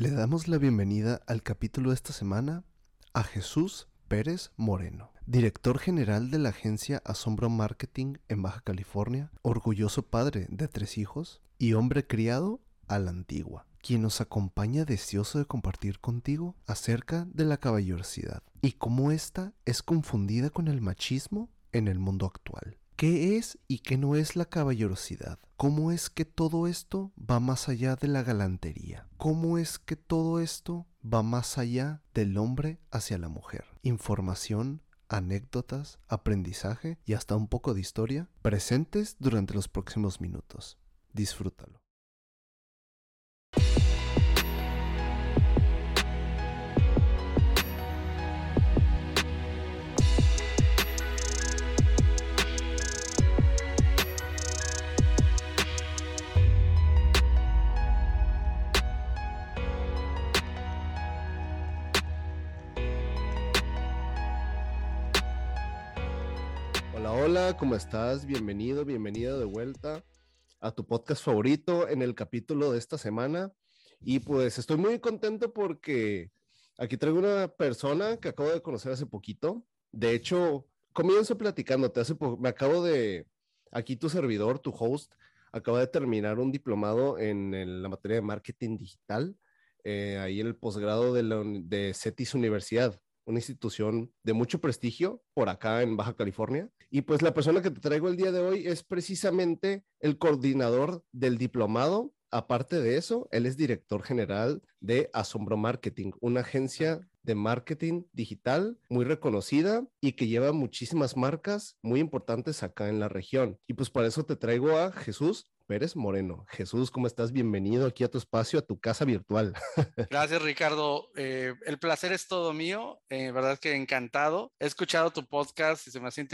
Le damos la bienvenida al capítulo de esta semana a Jesús Pérez Moreno, director general de la agencia Asombro Marketing en Baja California, orgulloso padre de tres hijos y hombre criado a la antigua, quien nos acompaña deseoso de compartir contigo acerca de la caballerosidad y cómo ésta es confundida con el machismo en el mundo actual. ¿Qué es y qué no es la caballerosidad? ¿Cómo es que todo esto va más allá de la galantería? ¿Cómo es que todo esto va más allá del hombre hacia la mujer? Información, anécdotas, aprendizaje y hasta un poco de historia presentes durante los próximos minutos. Disfrútalo. Hola, ¿cómo estás? Bienvenido, bienvenido de vuelta a tu podcast favorito en el capítulo de esta semana. Y pues estoy muy contento porque aquí traigo una persona que acabo de conocer hace poquito. De hecho, comienzo platicándote. Hace me acabo de, aquí tu servidor, tu host, acaba de terminar un diplomado en, la materia de marketing digital, eh, ahí en el posgrado de CETIS Universidad una institución de mucho prestigio por acá en Baja California. Y pues la persona que te traigo el día de hoy es precisamente el coordinador del diplomado. Aparte de eso, él es director general de Asombro Marketing, una agencia de marketing digital muy reconocida y que lleva muchísimas marcas muy importantes acá en la región. Y pues para eso te traigo a Jesús Pérez Moreno. Jesús, ¿cómo estás? Bienvenido aquí a tu espacio, a tu casa virtual. Gracias, Ricardo. Eh, el placer es todo mío. Eh, verdad que encantado. He escuchado tu podcast y se me hace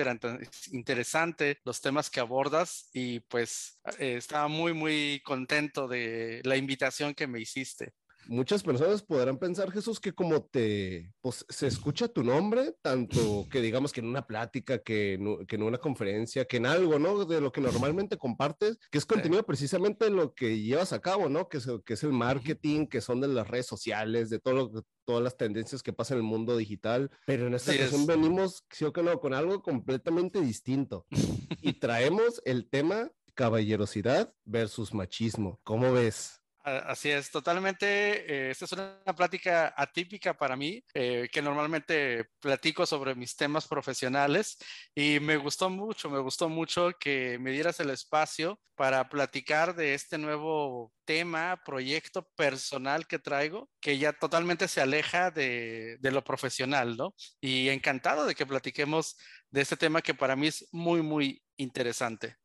interesante los temas que abordas y pues eh, estaba muy, muy contento de la invitación que me hiciste. Muchas personas podrán pensar, Jesús, que como te, pues se escucha tu nombre, tanto que digamos que en una plática, que en, que en una conferencia, que en algo, ¿no? De lo que normalmente compartes, que es contenido precisamente de lo que llevas a cabo, ¿no? Que es, que es el marketing, que son de las redes sociales, de todo lo, todas las tendencias que pasan en el mundo digital. Pero en esta Sí ocasión es. venimos, sí o que no, con algo completamente distinto. y traemos el tema caballerosidad versus machismo. ¿Cómo ves? Así es, totalmente. eh, esta es una plática atípica para mí, eh, que normalmente platico sobre mis temas profesionales y me gustó mucho, me gustó mucho que me dieras el espacio para platicar de este nuevo tema, proyecto personal que traigo, que ya totalmente se aleja de, de lo profesional, ¿no? Y encantado de que platiquemos de este tema que para mí es muy, muy interesante.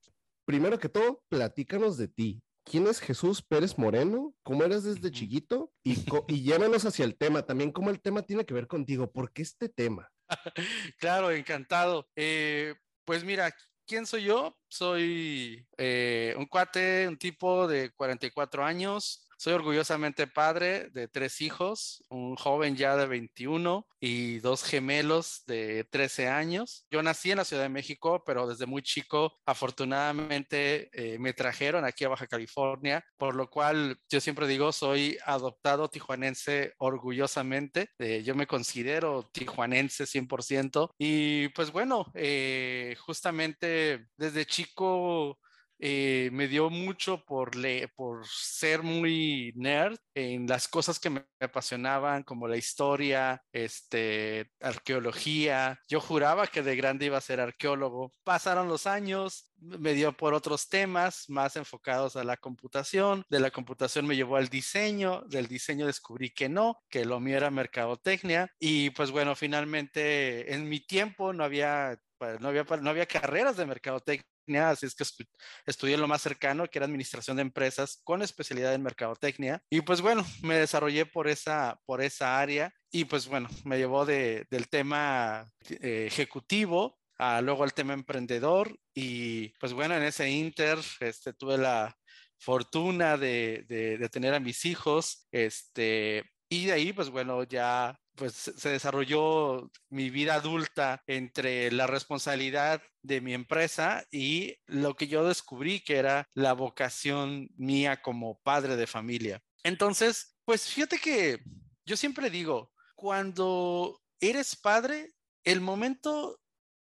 primero que todo, platícanos de ti. ¿Quién es Jesús Pérez Moreno? ¿Cómo eras desde chiquito? Y, y llévanos hacia el tema, también cómo el tema tiene que ver contigo. ¿Por qué este tema? Claro, encantado. Eh, pues mira, ¿quién soy yo? Soy eh, un cuate, un tipo de 44 años. Soy orgullosamente padre de tres hijos, un joven ya de 21 y dos gemelos de 13 años. Yo nací en la Ciudad de México, pero desde muy chico, afortunadamente, eh, me trajeron aquí a Baja California, por lo cual yo siempre digo, soy adoptado tijuanense orgullosamente. Eh, yo me considero tijuanense 100%. Y pues bueno, eh, justamente desde chico eh, me dio mucho por, por ser muy nerd en las cosas que me apasionaban, como la historia, este, arqueología. Yo juraba que de grande iba a ser arqueólogo. Pasaron los años, me dio por otros temas más enfocados a la computación. De la computación me llevó al diseño, del diseño descubrí que no, que lo mío era mercadotecnia. Y pues bueno, finalmente en mi tiempo no había pues, no había, no había carreras de mercadotecnia, así es que estu estudié lo más cercano, que era administración de empresas con especialidad en mercadotecnia. Y pues bueno, me desarrollé por esa, por esa área y pues bueno, me llevó de, del tema eh, ejecutivo a luego al tema emprendedor y pues bueno, en ese inter este, tuve la fortuna de, de, de tener a mis hijos, este, y de ahí pues bueno, ya pues se desarrolló mi vida adulta entre la responsabilidad de mi empresa y lo que yo descubrí que era la vocación mía como padre de familia. Entonces, Pues fíjate que yo siempre digo, cuando eres padre, el momento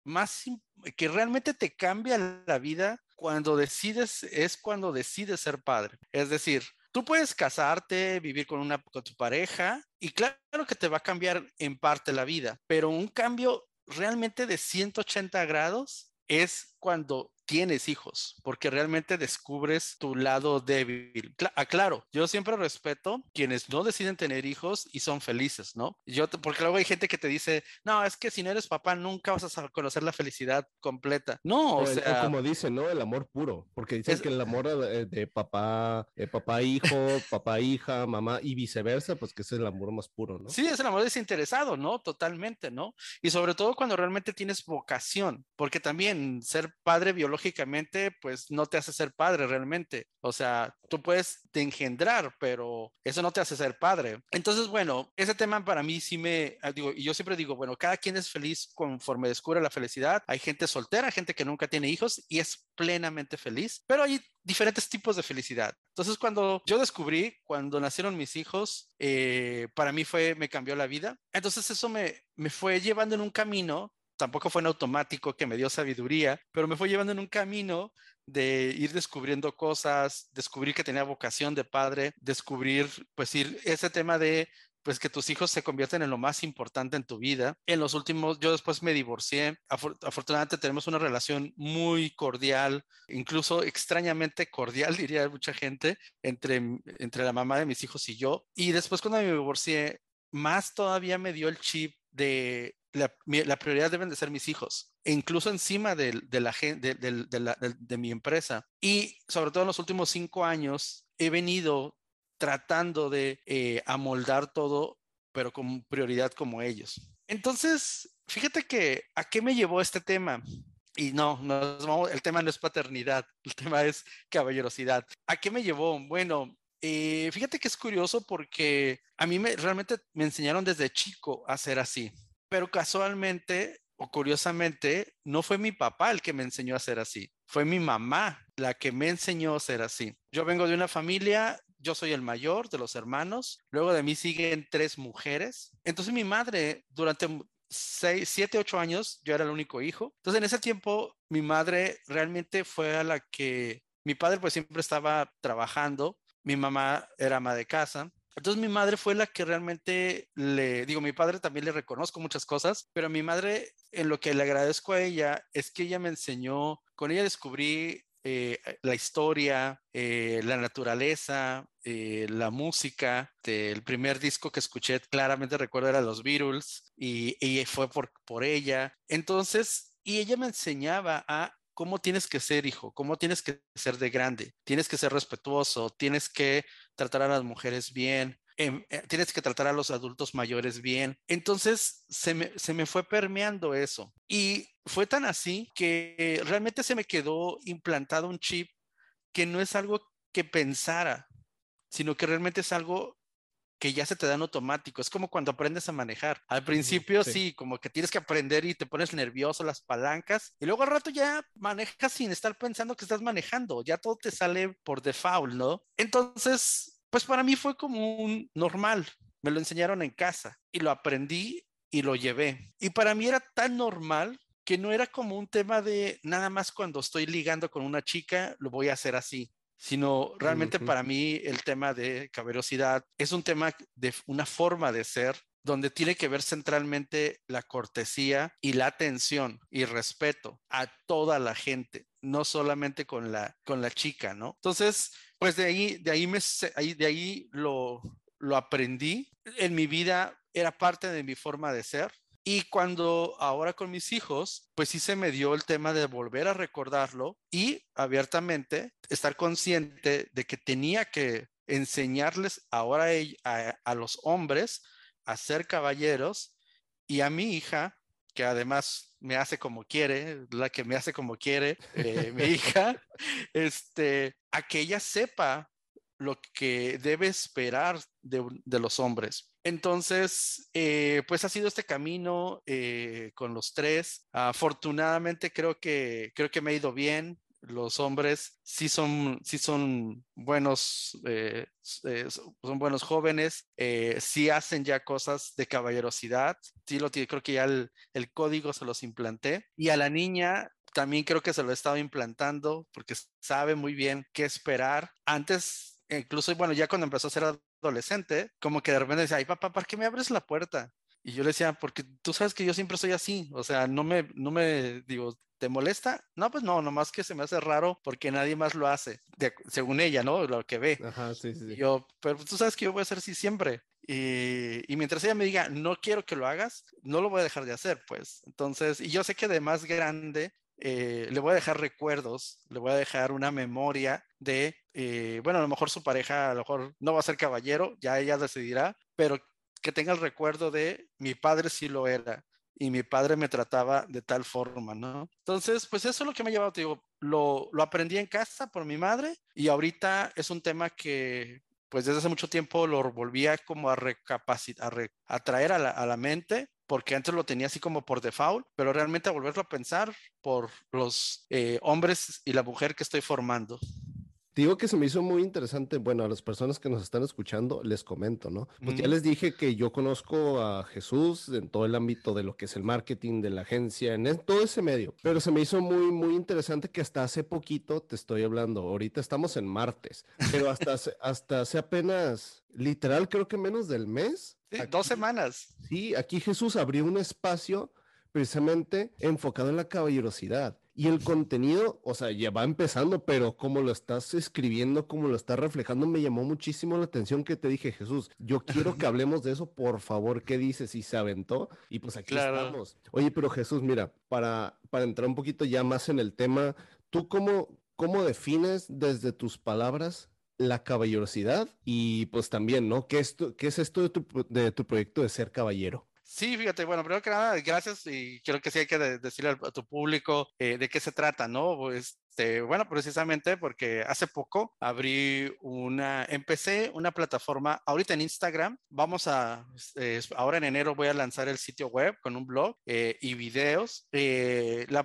más que realmente te cambia la vida cuando decides es cuando decides ser padre. Es decir, tú puedes casarte, vivir con una con tu pareja y claro que te va a cambiar en parte la vida, pero un cambio realmente de 180 grados es cuando tienes hijos, porque realmente descubres tu lado débil. Aclaro, ah, yo siempre respeto quienes no deciden tener hijos y son felices, ¿no? Yo, porque luego hay gente que te dice, no, es que si no eres papá nunca vas a conocer la felicidad completa. No, o, sea... como dicen, ¿no? El amor puro, porque dicen que el amor de, papá, de papá hijo, papá hija, mamá y viceversa, pues que es el amor más puro, ¿no? Sí, es el amor desinteresado, ¿no? Totalmente, ¿no? Y sobre todo cuando realmente tienes vocación, porque también ser padre biológicamente, pues no te hace ser padre realmente. O sea, tú puedes te engendrar, pero eso no te hace ser padre. Entonces, bueno, ese tema para mí sí me, ah, digo, y yo siempre digo, bueno, cada quien es feliz conforme descubre la felicidad. Hay gente soltera, gente que nunca tiene hijos y es plenamente feliz, pero hay diferentes tipos de felicidad. Entonces, cuando yo descubrí, cuando nacieron mis hijos, eh, para mí fue, me cambió la vida. Entonces, eso me, me fue llevando en un camino tampoco fue en automático que me dio sabiduría, pero me fue llevando en un camino de ir descubriendo cosas, descubrir que tenía vocación de padre, descubrir, pues ir ese tema de pues que tus hijos se convierten en lo más importante en tu vida. En los últimos, yo después me divorcié. afortunadamente tenemos una relación muy cordial, incluso extrañamente cordial, diría mucha gente, entre, entre la mamá de mis hijos y yo. Y después cuando me divorcié, más todavía me dio el chip de la, prioridad deben de ser mis hijos, e incluso encima de, la, de, de, mi empresa. Y sobre todo en los últimos cinco años he venido tratando de eh, amoldar todo, pero con prioridad como ellos. Entonces, fíjate que a qué me llevó este tema. Y no, no, el tema no es paternidad, el tema es caballerosidad. ¿A qué me llevó? Bueno, eh, fíjate que es curioso porque a mí me, realmente me enseñaron desde chico a ser así pero casualmente o curiosamente, no fue mi papá el que me enseñó a ser así, fue mi mamá la que me enseñó a ser así. Yo vengo de una familia, yo soy el mayor de los hermanos, luego de mí siguen tres mujeres. Entonces mi madre durante seis, siete, ocho años, yo era el único hijo. Entonces en ese tiempo mi madre realmente fue a la que, mi padre pues siempre estaba trabajando, mi mamá era ama de casa, entonces mi madre fue la que realmente le, digo, mi padre también le reconozco muchas cosas, pero mi madre en lo que le agradezco a ella es que ella me enseñó, con ella descubrí eh, la historia, eh, la naturaleza, eh, la música. el primer disco que escuché, claramente recuerdo, era Los Beatles y, y fue por, por ella. Entonces, y ella me enseñaba a cómo tienes que ser hijo, cómo tienes que ser de grande, tienes que ser respetuoso, tienes que tratar a las mujeres bien, em, eh, tienes que tratar a los adultos mayores bien. Entonces se me, se me fue permeando eso. Y fue tan así que realmente se me quedó implantado un chip que no es algo que pensara, sino que realmente es algo que ya se te dan automático. Es como cuando aprendes a manejar. Al principio sí. como que tienes que aprender y te pones nervioso las palancas y luego al rato ya manejas sin estar pensando que estás manejando. Ya todo te sale por default, ¿no? Entonces, pues para mí fue como un normal. Me lo enseñaron en casa y lo aprendí y lo llevé. Y para mí era tan normal que no era como un tema de nada más cuando estoy ligando con una chica, lo voy a hacer así sino realmente para mí el tema de caballerosidad es un tema de una forma de ser donde tiene que ver centralmente la cortesía y la atención y respeto a toda la gente, no solamente con la, con la chica, ¿no? Entonces, pues de ahí, de ahí, me, de ahí lo, lo aprendí. En mi vida era parte de mi forma de ser y cuando ahora con mis hijos, pues sí se me dio el tema de volver a recordarlo y abiertamente estar consciente de que tenía que enseñarles ahora a, los hombres a ser caballeros y a mi hija, que además me hace como quiere, la que me hace como quiere, eh, mi hija, este, a que ella sepa lo que debe esperar de los hombres. Entonces, eh, pues ha sido este camino eh, con los tres. Afortunadamente creo que, creo que me ha ido bien. los hombres sí son, sí son buenos, eh, eh, son buenos jóvenes, eh, sí hacen ya cosas de caballerosidad, sí lo creo que ya el, el código se los implanté. Y a la niña también creo que se lo he estado implantando porque sabe muy bien qué esperar. Antes, incluso, bueno, ya cuando empezó a ser adolescente, como que de repente decía, ay papá, ¿para qué me abres la puerta? Y yo le decía, porque tú sabes que yo siempre soy así, o sea, no me, no me digo, ¿te molesta? No, pues no, nomás que se me hace raro porque nadie más lo hace, según ella, ¿no? Lo que ve. Ajá, sí, sí. yo, pero tú sabes que yo voy a hacer así siempre. Y, y, mientras ella me diga, no quiero que lo hagas, no lo voy a dejar de hacer, pues. Entonces, y yo sé que de más grande, eh, le voy a dejar recuerdos, le voy a dejar una memoria de, eh, bueno, a lo mejor su pareja, a lo mejor no va a ser caballero, ya ella decidirá, pero que tenga el recuerdo de mi padre sí lo era y mi padre me trataba de tal forma, ¿no? Entonces, pues eso es lo que me ha llevado, te digo, lo, lo aprendí en casa por mi madre y ahorita es un tema que pues desde hace mucho tiempo lo volvía como a recapacitar, a, traer a la, a la, mente, porque antes lo tenía así como por default, pero realmente a volverlo a pensar por los eh, hombres y la mujer que estoy formando digo que se me hizo muy interesante. Bueno, a las personas que nos están escuchando, les comento, ¿no? Pues ya les dije que yo conozco a Jesús en todo el ámbito de lo que es el marketing de la agencia, en todo ese medio. Pero se me hizo muy, muy interesante que hasta hace poquito, te estoy hablando, ahorita estamos en martes, pero hasta, hace, hasta hace apenas, literal, creo que menos del mes. Sí, dos semanas. Sí, aquí Jesús abrió un espacio precisamente enfocado en la caballerosidad. Y el contenido, o sea, ya va empezando, pero como lo estás escribiendo, como lo estás reflejando, me llamó muchísimo la atención que te dije, Jesús, yo quiero que hablemos de eso, por favor, ¿qué dices? Y se aventó, y pues aquí estamos. Oye, pero Jesús, mira, para, para entrar un poquito ya más en el tema, ¿tú cómo, cómo defines desde tus palabras la caballerosidad? Y pues también, ¿no? ¿Qué es, qué es esto de tu, de tu proyecto de ser caballero? Sí, fíjate, bueno, primero que nada, gracias y creo que sí hay que decirle a, tu público eh, de qué se trata, ¿no? Pues, este, bueno, precisamente porque hace poco abrí una, empecé una plataforma ahorita en Instagram. Vamos a, eh, ahora en enero voy a lanzar el sitio web con un blog eh, y videos. La,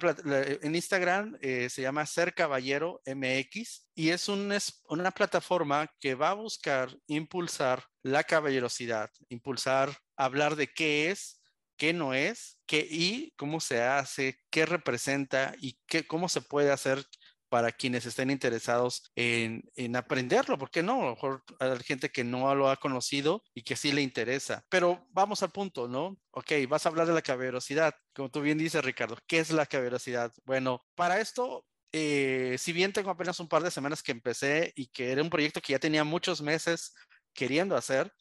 en Instagram se llama Ser Caballero MX y es, un, es una plataforma que va a buscar impulsar la caballerosidad, impulsar hablar de qué es, qué no es, qué y cómo se hace, qué representa y qué, cómo se puede hacer para quienes estén interesados en, en, aprenderlo, ¿por qué no? A lo mejor hay gente que no lo ha conocido y que sí le interesa. Pero vamos al punto, ¿no? Ok, vas a hablar de la caballerosidad. Como tú bien dices, Ricardo, ¿qué es la caballerosidad? Bueno, para esto, eh, si bien tengo apenas un par de semanas que empecé y que era un proyecto que ya tenía muchos meses queriendo hacer,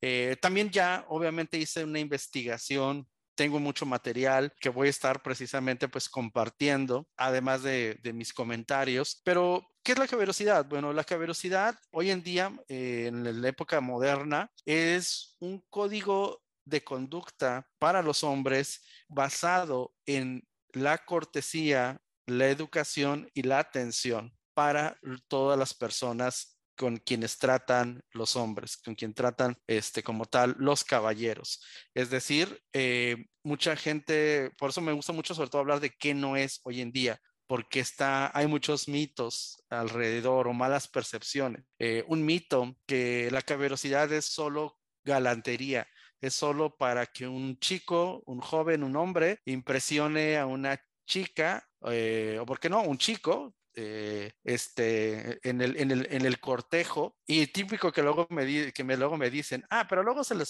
eh, también ya obviamente hice una investigación tengo mucho material que voy a estar precisamente pues compartiendo, además de, mis comentarios. Pero, ¿qué es la caballerosidad? Bueno, la caballerosidad hoy en día, eh, en la época moderna, es un código de conducta para los hombres basado en la cortesía, la educación y la atención para todas las personas con quienes tratan los hombres, con quien tratan este, como tal los caballeros. Es decir, eh, mucha gente, por eso me gusta mucho sobre todo hablar de qué no es hoy en día, porque está, hay muchos mitos alrededor o malas percepciones. Eh, un mito que la caballerosidad es solo galantería, es solo para que un chico, un joven, un hombre impresione a una chica, eh, o por qué no, un chico eh, este, en, el, en, el, en el cortejo y típico que luego me, que me, luego me dicen, ah, pero luego se le,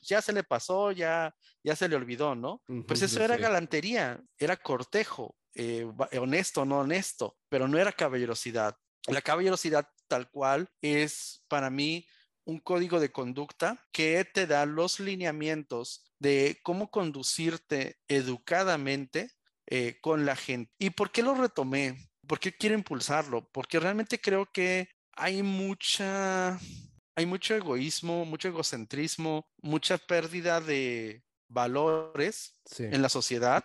ya se le pasó, ya, ya se le olvidó, ¿no? pues eso era galantería, era cortejo, eh, honesto, no honesto, pero no era caballerosidad. La caballerosidad tal cual es para mí un código de conducta que te da los lineamientos de cómo conducirte educadamente eh, con la gente. ¿Y por qué lo retomé? ¿Por qué quiero impulsarlo? Porque realmente creo que hay mucha, hay mucho egoísmo, mucho egocentrismo, mucha pérdida de valores en la sociedad.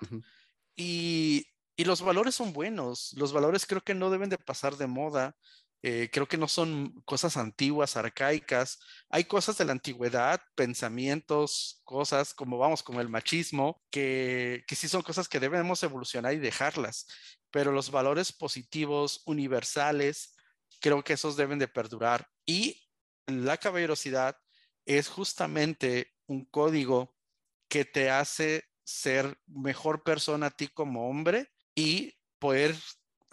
y, y, los valores son buenos. Los valores creo que no deben de pasar de moda. Eh, creo que no son cosas antiguas, arcaicas. Hay cosas de la antigüedad, pensamientos, cosas como, vamos, como el machismo, que, que sí son cosas que debemos evolucionar y dejarlas. Pero los valores positivos, universales, creo que esos deben de perdurar. Y la caballerosidad es justamente un código que te hace ser mejor persona a ti como hombre y poder,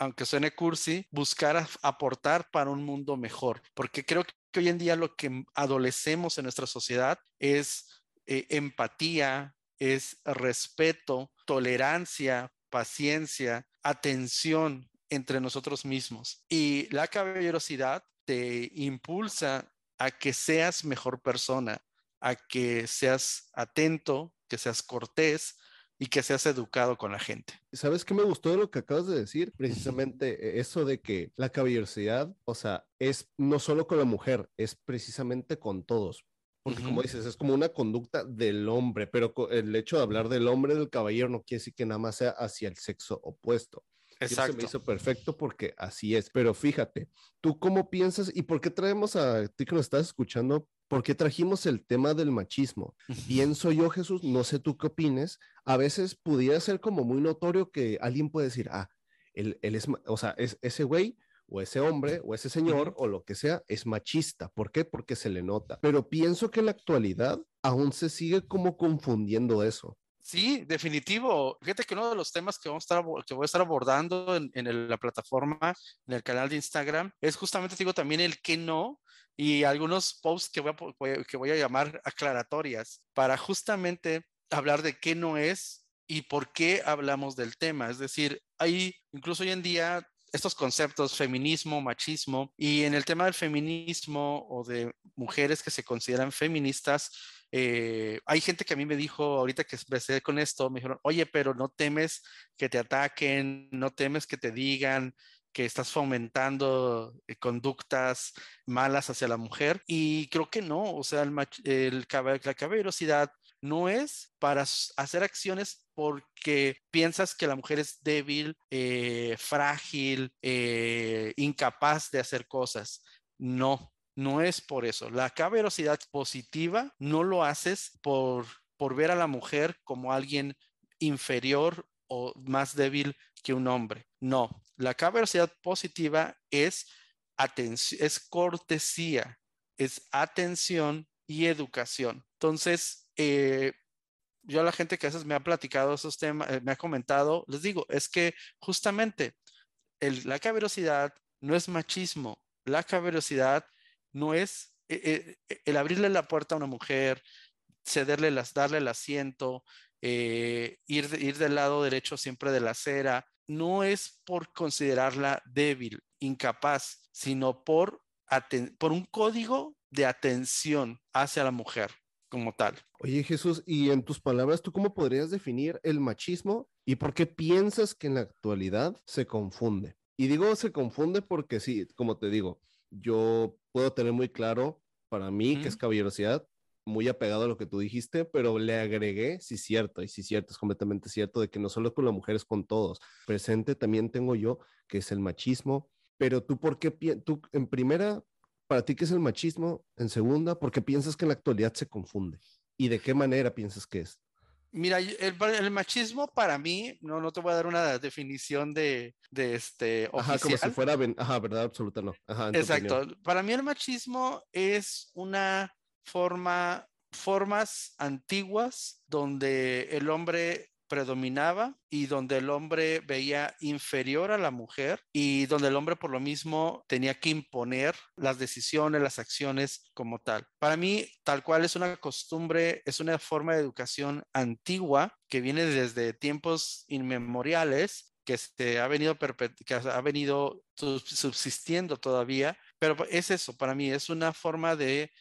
aunque suene cursi, buscar aportar para un mundo mejor. Porque creo que hoy en día lo que adolecemos en nuestra sociedad es eh, empatía, es respeto, tolerancia, paciencia, atención entre nosotros mismos. Y la caballerosidad te impulsa a que seas mejor persona, a que seas atento, que seas cortés y que seas educado con la gente. ¿Sabes qué me gustó de lo que acabas de decir? Precisamente e, eso de que la caballerosidad, o sea, es no solo con la mujer, es precisamente con todos. Porque como dices, es como una conducta del hombre, pero el hecho de hablar del hombre del caballero no quiere decir que nada más sea hacia el sexo opuesto. Exacto. me hizo perfecto porque así es. Pero fíjate, ¿tú cómo piensas y por qué traemos a ti que nos estás escuchando? ¿Por qué trajimos el tema del machismo? Pienso yo, Jesús, no sé tú qué opines, a veces pudiera ser como muy notorio que alguien puede decir, ah, él, él es, o sea, es, ese güey o ese hombre o ese señor o lo que sea es machista. ¿Por qué? Porque se le nota. Pero pienso que en la actualidad aún se sigue como confundiendo eso. Sí, definitivo. Fíjate que uno de los temas que, vamos a estar, que voy a estar abordando en, la plataforma, en el canal de Instagram, es justamente, digo, también el que no y algunos posts que voy a, que voy a llamar aclaratorias para justamente hablar de qué no es y por qué hablamos del tema. Es decir, hay incluso hoy en día estos conceptos, feminismo, machismo, y en el tema del feminismo o de mujeres que se consideran feministas, eh, hay gente que a mí me dijo, ahorita que empecé con esto, me dijeron, oye, pero no temes que te ataquen, no temes que te digan que estás fomentando eh, conductas malas hacia la mujer. Y creo que no, o sea, el, el, la caballerosidad no es para hacer acciones porque piensas que la mujer es débil, eh, frágil, incapaz de hacer cosas. No, no es por eso. La caballerosidad positiva no lo haces por, por ver a la mujer como alguien inferior o más débil que un hombre. No, la caballerosidad positiva es es cortesía, es atención y educación. Entonces, eh, yo a la gente que a veces me ha platicado esos temas, eh, me ha comentado, les digo, es que justamente la caballerosidad no es machismo, la caballerosidad no es eh, el abrirle la puerta a una mujer, cederle las, darle el asiento, eh, ir, ir del lado derecho siempre de la acera, no es por considerarla débil, incapaz, sino por, por un código de atención hacia la mujer como tal. Oye Jesús, y en tus palabras, ¿tú cómo podrías definir el machismo y por qué piensas que en la actualidad se confunde? Y digo se confunde porque sí, como te digo, yo puedo tener muy claro para mí que es caballerosidad, muy apegado a lo que tú dijiste, pero le agregué, sí cierto, y sí cierto, es completamente cierto, de que no solo con las mujeres, con todos. Presente también tengo yo, que es el machismo, pero tú, ¿por qué, tú en primera, para ti, qué es el machismo? En segunda, ¿por qué piensas que en la actualidad se confunde? ¿Y de qué manera piensas que es? Mira, el, machismo para mí, no, no te voy a dar una definición de, de este Ajá, como si fuera, ajá, verdad absoluta, no. Ajá, Exacto. Para mí el machismo es una forma, formas antiguas donde el hombre predominaba y donde el hombre veía inferior a la mujer y donde el hombre por lo mismo tenía que imponer las decisiones, las acciones como tal. Para mí, tal cual es una costumbre, es una forma de educación antigua que viene desde tiempos inmemoriales que se ha venido, que ha venido subsistiendo todavía pero es eso, para mí es una forma de,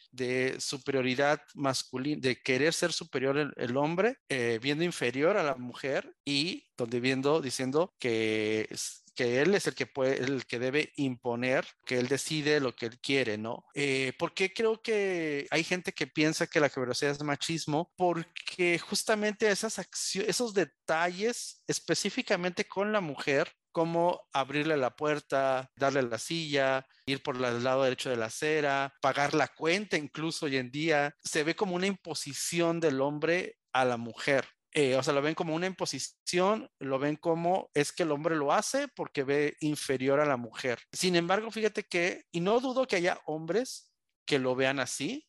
superioridad masculina, de querer ser superior el, hombre, eh, viendo inferior a la mujer y donde viendo, diciendo que, que él es el que el que debe imponer, que él decide lo que él quiere, ¿no? Eh, ¿Por qué creo que hay gente que piensa que la caballerosidad es machismo? Porque justamente esas esos detalles específicamente con la mujer como abrirle la puerta, darle la silla, ir por el lado derecho de la acera, pagar la cuenta incluso hoy en día. Se ve como una imposición del hombre a la mujer. Eh, o sea, lo ven como una imposición, lo ven como es que el hombre lo hace porque ve inferior a la mujer. Sin embargo, fíjate que, y no dudo que haya hombres que lo vean así,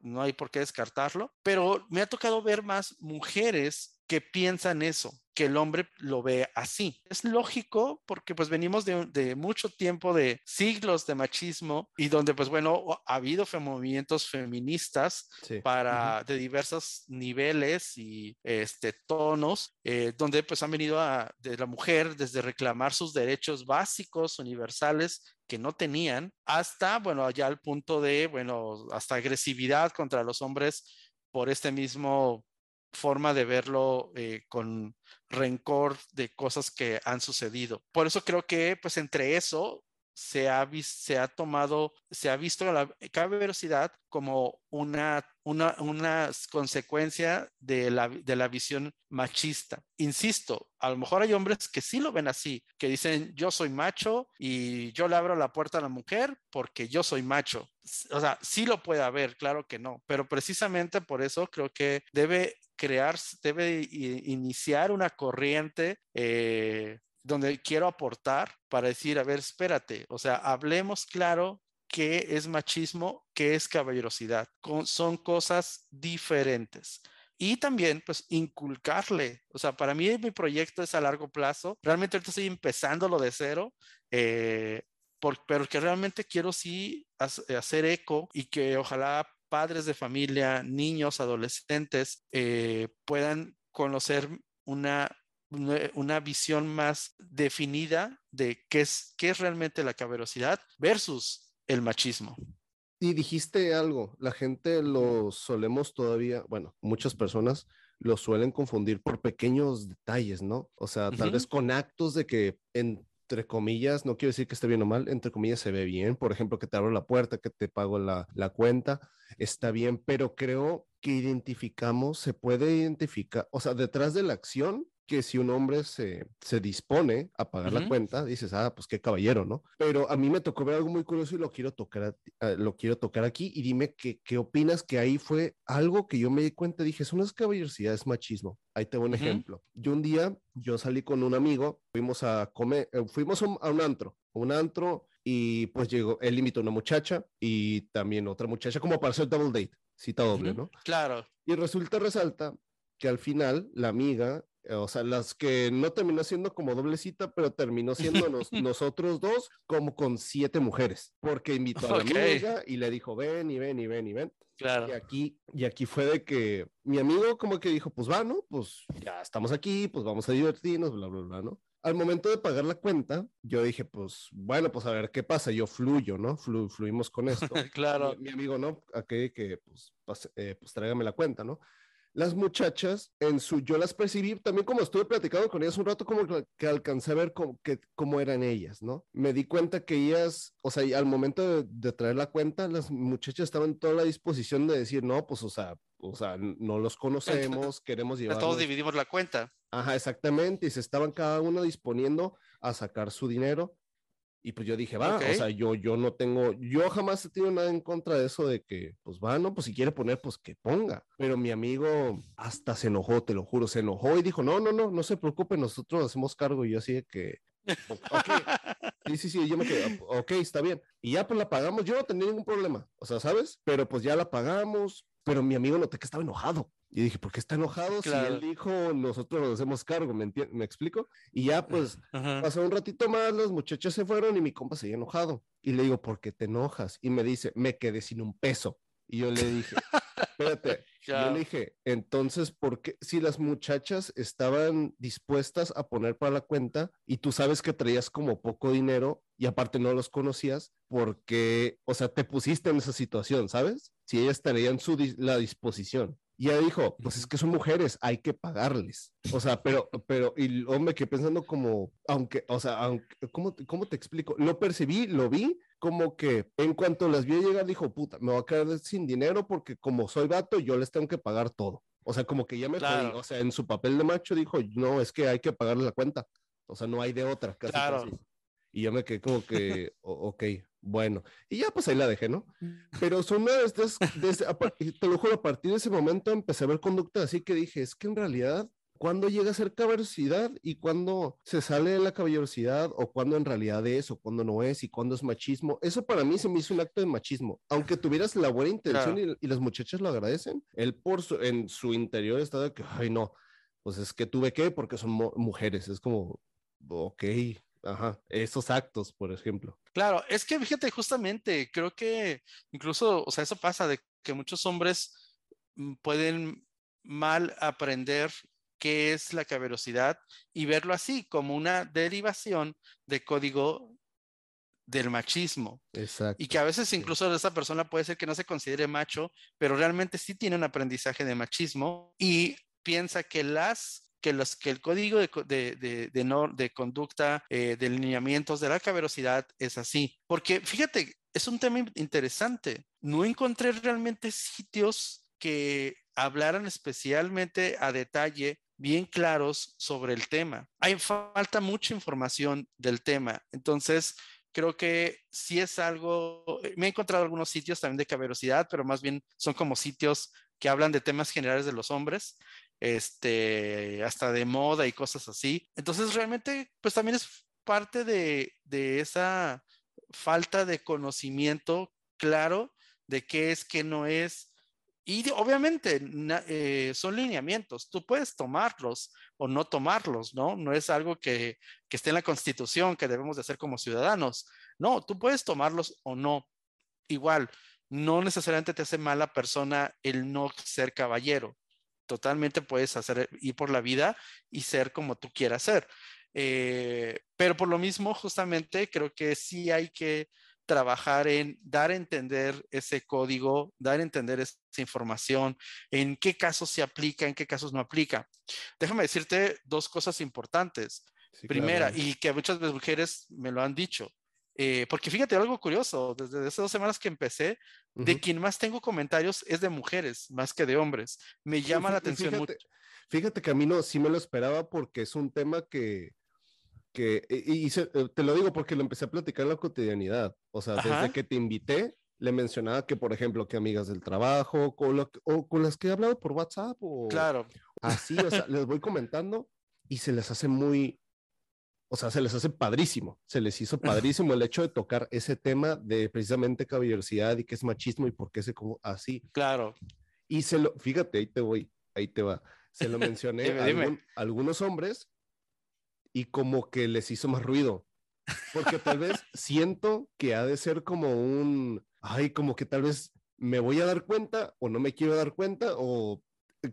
no hay por qué descartarlo, pero me ha tocado ver más mujeres que piensan eso, que el hombre lo ve así. Es lógico porque pues venimos de, mucho tiempo, de siglos de machismo y donde pues bueno, ha habido movimientos feministas para de diversos niveles y este, tonos, eh, donde pues han venido a, de la mujer desde reclamar sus derechos básicos, universales, que no tenían, hasta, bueno, ya al punto de, bueno, hasta agresividad contra los hombres por este mismo forma de verlo eh, con rencor de cosas que han sucedido. Por eso creo que, pues, entre eso se ha, se ha tomado, se ha visto la velocidad como una, una, una consecuencia de la, de la visión machista. Insisto, a lo mejor hay hombres que sí lo ven así, que dicen yo soy macho y yo le abro la puerta a la mujer porque yo soy macho. O sea, sí lo puede haber, claro que no, pero precisamente por eso creo que debe crear, debe iniciar una corriente eh, donde quiero aportar para decir, a ver, espérate, o sea, hablemos claro qué es machismo, qué es caballerosidad. son cosas diferentes. Y también, pues, inculcarle. O sea, para mí mi proyecto es a largo plazo. Realmente ahorita estoy empezando lo de cero, eh, pero que realmente quiero sí hacer eco y que ojalá padres de familia, niños, adolescentes eh, puedan conocer una una visión más definida de qué es, qué es realmente la caballerosidad versus el machismo. Y dijiste algo, la gente lo solemos todavía, bueno, muchas personas lo suelen confundir por pequeños detalles, ¿no? O sea, tal vez con actos de que, entre comillas, no quiero decir que esté bien o mal, entre comillas se ve bien, por ejemplo, que te abro la puerta, que te pago la, la cuenta, está bien, pero creo que identificamos, se puede identificar, o sea, detrás de la acción que si un hombre se, se dispone a pagar la cuenta, dices, ah, pues qué caballero, ¿no? Pero a mí me tocó ver algo muy curioso y lo quiero tocar, eh, lo quiero tocar aquí y dime qué, qué opinas que ahí fue algo que yo me di cuenta, dije, es una caballerosidad, es machismo. Ahí tengo un ejemplo. Yo un día, yo salí con un amigo, fuimos a comer, eh, fuimos a un, antro, un antro y pues llegó, él invitó a una muchacha y también otra muchacha como para hacer double date, cita doble, ¿no? Claro. Y resulta, resalta que al final la amiga o sea, las que no terminó siendo como doble cita, pero terminó siendo nosotros dos como con siete mujeres, porque invitó a la amiga y le dijo, ven y ven y ven y ven. Claro. Y aquí, y aquí fue de que mi amigo como que dijo, pues va, ¿no? Pues ya estamos aquí, pues vamos a divertirnos, bla, bla, bla, ¿no? Al momento de pagar la cuenta, yo dije, pues bueno, pues a ver qué pasa, yo fluyo, ¿no? fluimos con esto. claro. Mi, amigo, ¿no? Aquí que, pues, eh, pues tráigame la cuenta, ¿no? Las muchachas, en su, yo las percibí también como estuve platicando con ellas un rato, como que alcancé a ver cómo, que, cómo eran ellas, ¿no? Me di cuenta que ellas, o sea, al momento de, traer la cuenta, las muchachas estaban en toda la disposición de decir, no, pues, o sea, o sea, no los conocemos, queremos llevar. Todos dividimos la cuenta. Ajá, exactamente, y se estaban cada uno disponiendo a sacar su dinero y pues yo dije, va, o sea, yo, yo no tengo, yo jamás he tenido nada en contra de eso de que, pues va, no, pues si quiere poner, pues que ponga. Pero mi amigo hasta se enojó, te lo juro, se enojó y dijo, no, no, no, no se preocupe, nosotros hacemos cargo. Y yo así de que, ok, sí, sí, sí, yo me quedé, ok, está bien. Y ya pues la pagamos, yo no tenía ningún problema, o sea, ¿sabes? Pero pues ya la pagamos, pero mi amigo noté que estaba enojado. Y dije, ¿por qué está enojado si él dijo nosotros nos hacemos cargo? ¿Me, ¿Me explico? Y ya pues pasó un ratito más, las muchachas se fueron y mi compa seguía enojado. Y le digo, ¿por qué te enojas? Y me dice, me quedé sin un peso. Y yo le dije, espérate, yo le dije, entonces, ¿por qué si las muchachas estaban dispuestas a poner para la cuenta y tú sabes que traías como poco dinero y aparte no los conocías, porque, o sea, te pusiste en esa situación, ¿sabes? Si ellas traían su la disposición. Y ella dijo, pues es que son mujeres, hay que pagarles. O sea, pero, pero, y hombre, que pensando como, aunque, o sea, aunque, ¿cómo, ¿cómo te explico? Lo percibí, lo vi, como que en cuanto las vio llegar, dijo, puta, me voy a quedar sin dinero porque como soy vato, yo les tengo que pagar todo. O sea, como que ya me o sea, en su papel de macho dijo, no, es que hay que pagarle la cuenta. O sea, no hay de otra, casi, claro. Y yo me quedé como que, ok, bueno. Y ya pues ahí la dejé, ¿no? Mm. Pero son una desde, te lo juro, a partir de ese momento empecé a ver conductas así que dije, es que en realidad cuándo llega a ser caballerosidad y cuándo se sale de la caballerosidad o cuándo en realidad es o cuándo no es y cuándo es machismo. Eso para mí se me hizo un acto de machismo. Aunque tuvieras la buena intención y, las muchachas lo agradecen, él por en su interior está de que, ay no, pues es que tuve que porque son mujeres. Es como, ok, Ajá, esos actos, por ejemplo. Claro, es que fíjate, justamente, creo que incluso, o sea, eso pasa de que muchos hombres mm, pueden mal aprender qué es la caballerosidad y verlo así como una derivación de código del machismo. Exacto. Y que a veces incluso esa persona puede ser que no se considere macho, pero realmente sí tiene un aprendizaje de machismo y piensa que las que, los, que el código de, de, de, no, de conducta, eh, de lineamientos de la caballerosidad es así. Porque fíjate, es un tema interesante. No encontré realmente sitios que hablaran especialmente a detalle bien claros sobre el tema. Hay falta mucha información del tema. Entonces, creo que sí es algo, eh, me he encontrado algunos sitios también de caballerosidad, pero más bien son como sitios que hablan de temas generales de los hombres, este, hasta de moda y cosas así. Entonces, realmente, pues también es parte de, de esa falta de conocimiento claro de qué es, qué no es, y obviamente eh, son lineamientos, tú puedes tomarlos o no tomarlos, ¿no? No es algo que, que, esté en la constitución que debemos de hacer como ciudadanos. No, tú puedes tomarlos o no. Igual, no necesariamente te hace mala persona el no ser caballero. Totalmente puedes hacer ir por la vida y ser como tú quieras ser. Eh, pero por lo mismo, justamente creo que sí hay que trabajar en dar a entender ese código, dar a entender esa información, en qué casos se aplica, en qué casos no aplica. Déjame decirte dos cosas importantes. Primera, y que muchas mujeres me lo han dicho, eh, porque fíjate algo curioso, desde hace dos semanas que empecé, de quien más tengo comentarios es de mujeres, más que de hombres. Me llama la atención fíjate, mucho. Fíjate que a mí no, sí me lo esperaba porque es un tema que, que, y, eh, te lo digo porque lo empecé a platicar en la cotidianidad. O sea, desde que te invité, le mencionaba que, por ejemplo, que amigas del trabajo, con o con las que he hablado por WhatsApp, o claro. así, o sea, les voy comentando y se les hace muy, o sea, se les hace padrísimo, se les hizo padrísimo el hecho de tocar ese tema de precisamente caballerosidad y qué es machismo y por qué se como así. Claro. Y se lo, fíjate, ahí te voy, ahí te va. Se lo mencioné a algunos hombres y como que les hizo más ruido. Porque tal vez siento que ha de ser como un, ay, como que tal vez me voy a dar cuenta o no me quiero dar cuenta o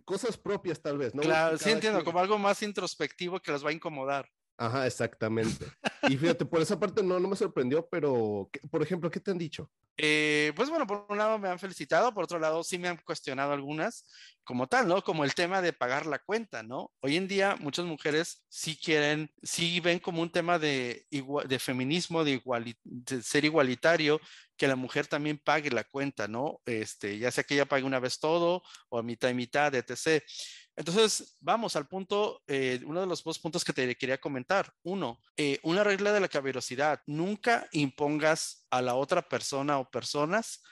cosas propias tal vez, ¿no? Claro, sí entiendo, como algo más introspectivo que los va a incomodar. Ajá, exactamente. Y fíjate, por esa parte no, no me sorprendió, pero, por ejemplo, ¿qué te han dicho? Eh, pues bueno, por un lado me han felicitado, por otro lado sí me han cuestionado algunas, como tal, ¿no? Como el tema de pagar la cuenta, ¿no? Hoy en día muchas mujeres sí quieren, sí ven como un tema de, de feminismo, de, de ser igualitario, que la mujer también pague la cuenta, ¿no? Este, ya sea que ella pague una vez todo o a mitad y mitad, etc. Entonces, vamos al punto, eh, uno de los dos puntos que te quería comentar. Uno, eh, una regla de la caballerosidad. Nunca impongas a la otra persona o personas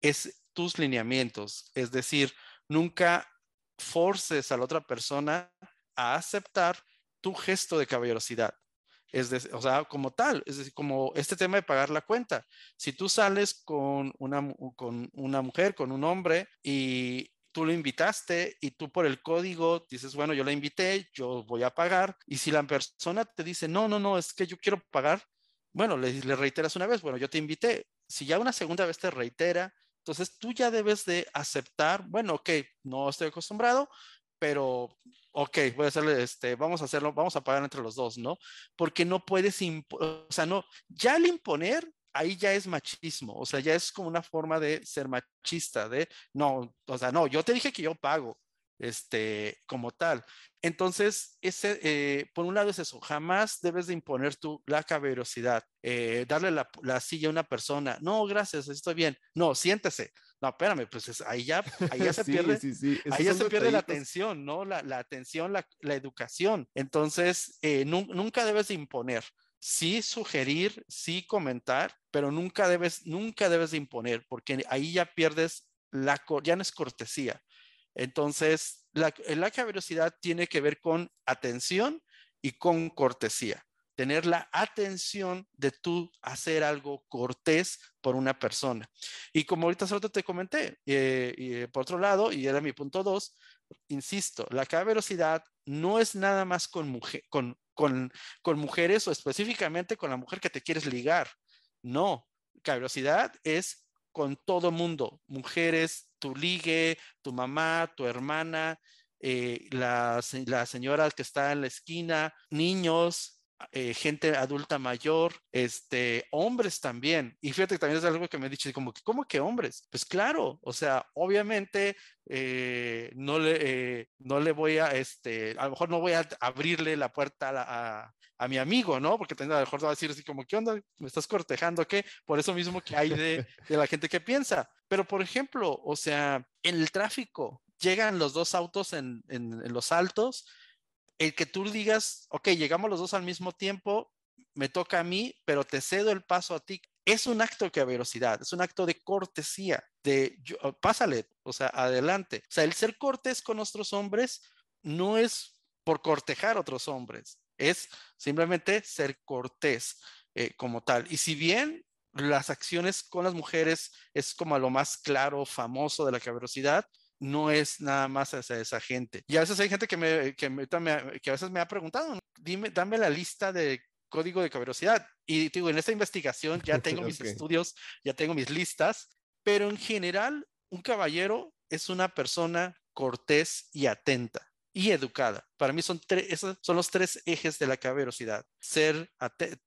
es tus lineamientos. Es decir, nunca forces a la otra persona a aceptar tu gesto de caballerosidad. Es decir, o sea, como tal, es decir, como este tema de pagar la cuenta. Si tú sales con una, con una mujer, con un hombre y tú lo invitaste y tú por el código dices, bueno, yo la invité, yo voy a pagar. Y si la persona te dice, no, no, no, es que yo quiero pagar, bueno, le, le reiteras una vez, bueno, yo te invité. Si ya una segunda vez te reitera, entonces tú ya debes de aceptar, bueno, ok, no estoy acostumbrado, pero ok, voy a hacerle, este, vamos a hacerlo, vamos a pagar entre los dos, ¿no? Porque no puedes, o sea, no, ya al imponer ahí ya es machismo, o sea, ya es como una forma de ser machista, de, no, o sea, no, yo te dije que yo pago, este, como tal. Entonces, ese, eh, por un lado es eso, jamás debes de imponer tú la caballerosidad, eh, darle la, silla a una persona, no, gracias, estoy bien, no, siéntese, no, espérame, pues ahí ya, ahí ya se pierde, ahí ya se pierde la atención, ¿no? La, atención, la, educación. Entonces, eh, nunca debes de imponer, sí sugerir, sí comentar, pero nunca debes, nunca debes de imponer, porque ahí ya pierdes la, ya no es cortesía, entonces, la, la caballerosidad tiene que ver con atención y con cortesía. Tener la atención de tú hacer algo cortés por una persona. Y como ahorita solo te comenté, eh, y por otro lado, y era mi punto dos, insisto, la caballerosidad no es nada más con, mujer, con, con, con mujeres o específicamente con la mujer que te quieres ligar. No, caballerosidad es con todo mundo, mujeres, tu ligue, tu mamá, tu hermana, eh, la señora que está en la esquina, niños, eh, gente adulta mayor, este, hombres también. Y fíjate que también es algo que me he dicho, como ¿cómo que hombres? Pues claro, o sea, obviamente eh, no, le, eh, no le voy a, este, a lo mejor no voy a abrirle la puerta a, a, mi amigo, ¿no? Porque a lo mejor va a decir así como, ¿qué onda? ¿Me estás cortejando? ¿Qué? Por eso mismo que hay de, de la gente que piensa. Pero, por ejemplo, o sea, en el tráfico, llegan los dos autos en, en los altos el que tú digas, ok, llegamos los dos al mismo tiempo, me toca a mí, pero te cedo el paso a ti, es un acto de caballerosidad, es un acto de cortesía, de oh, pásale, o sea, adelante. O sea, el ser cortés con nuestros hombres no es por cortejar a otros hombres, es simplemente ser cortés eh, como tal. Y si bien las acciones con las mujeres es como lo más claro, famoso de la caballerosidad, no es nada más hacia esa gente. Y a veces hay gente que, me, que, que a veces me ha preguntado, dime, dame la lista de código de caballerosidad. Y digo, en esta investigación ya tengo mis estudios, ya tengo mis listas, pero en general, un caballero es una persona cortés y atenta y educada. Para mí son esos son los tres ejes de la caballerosidad. Ser,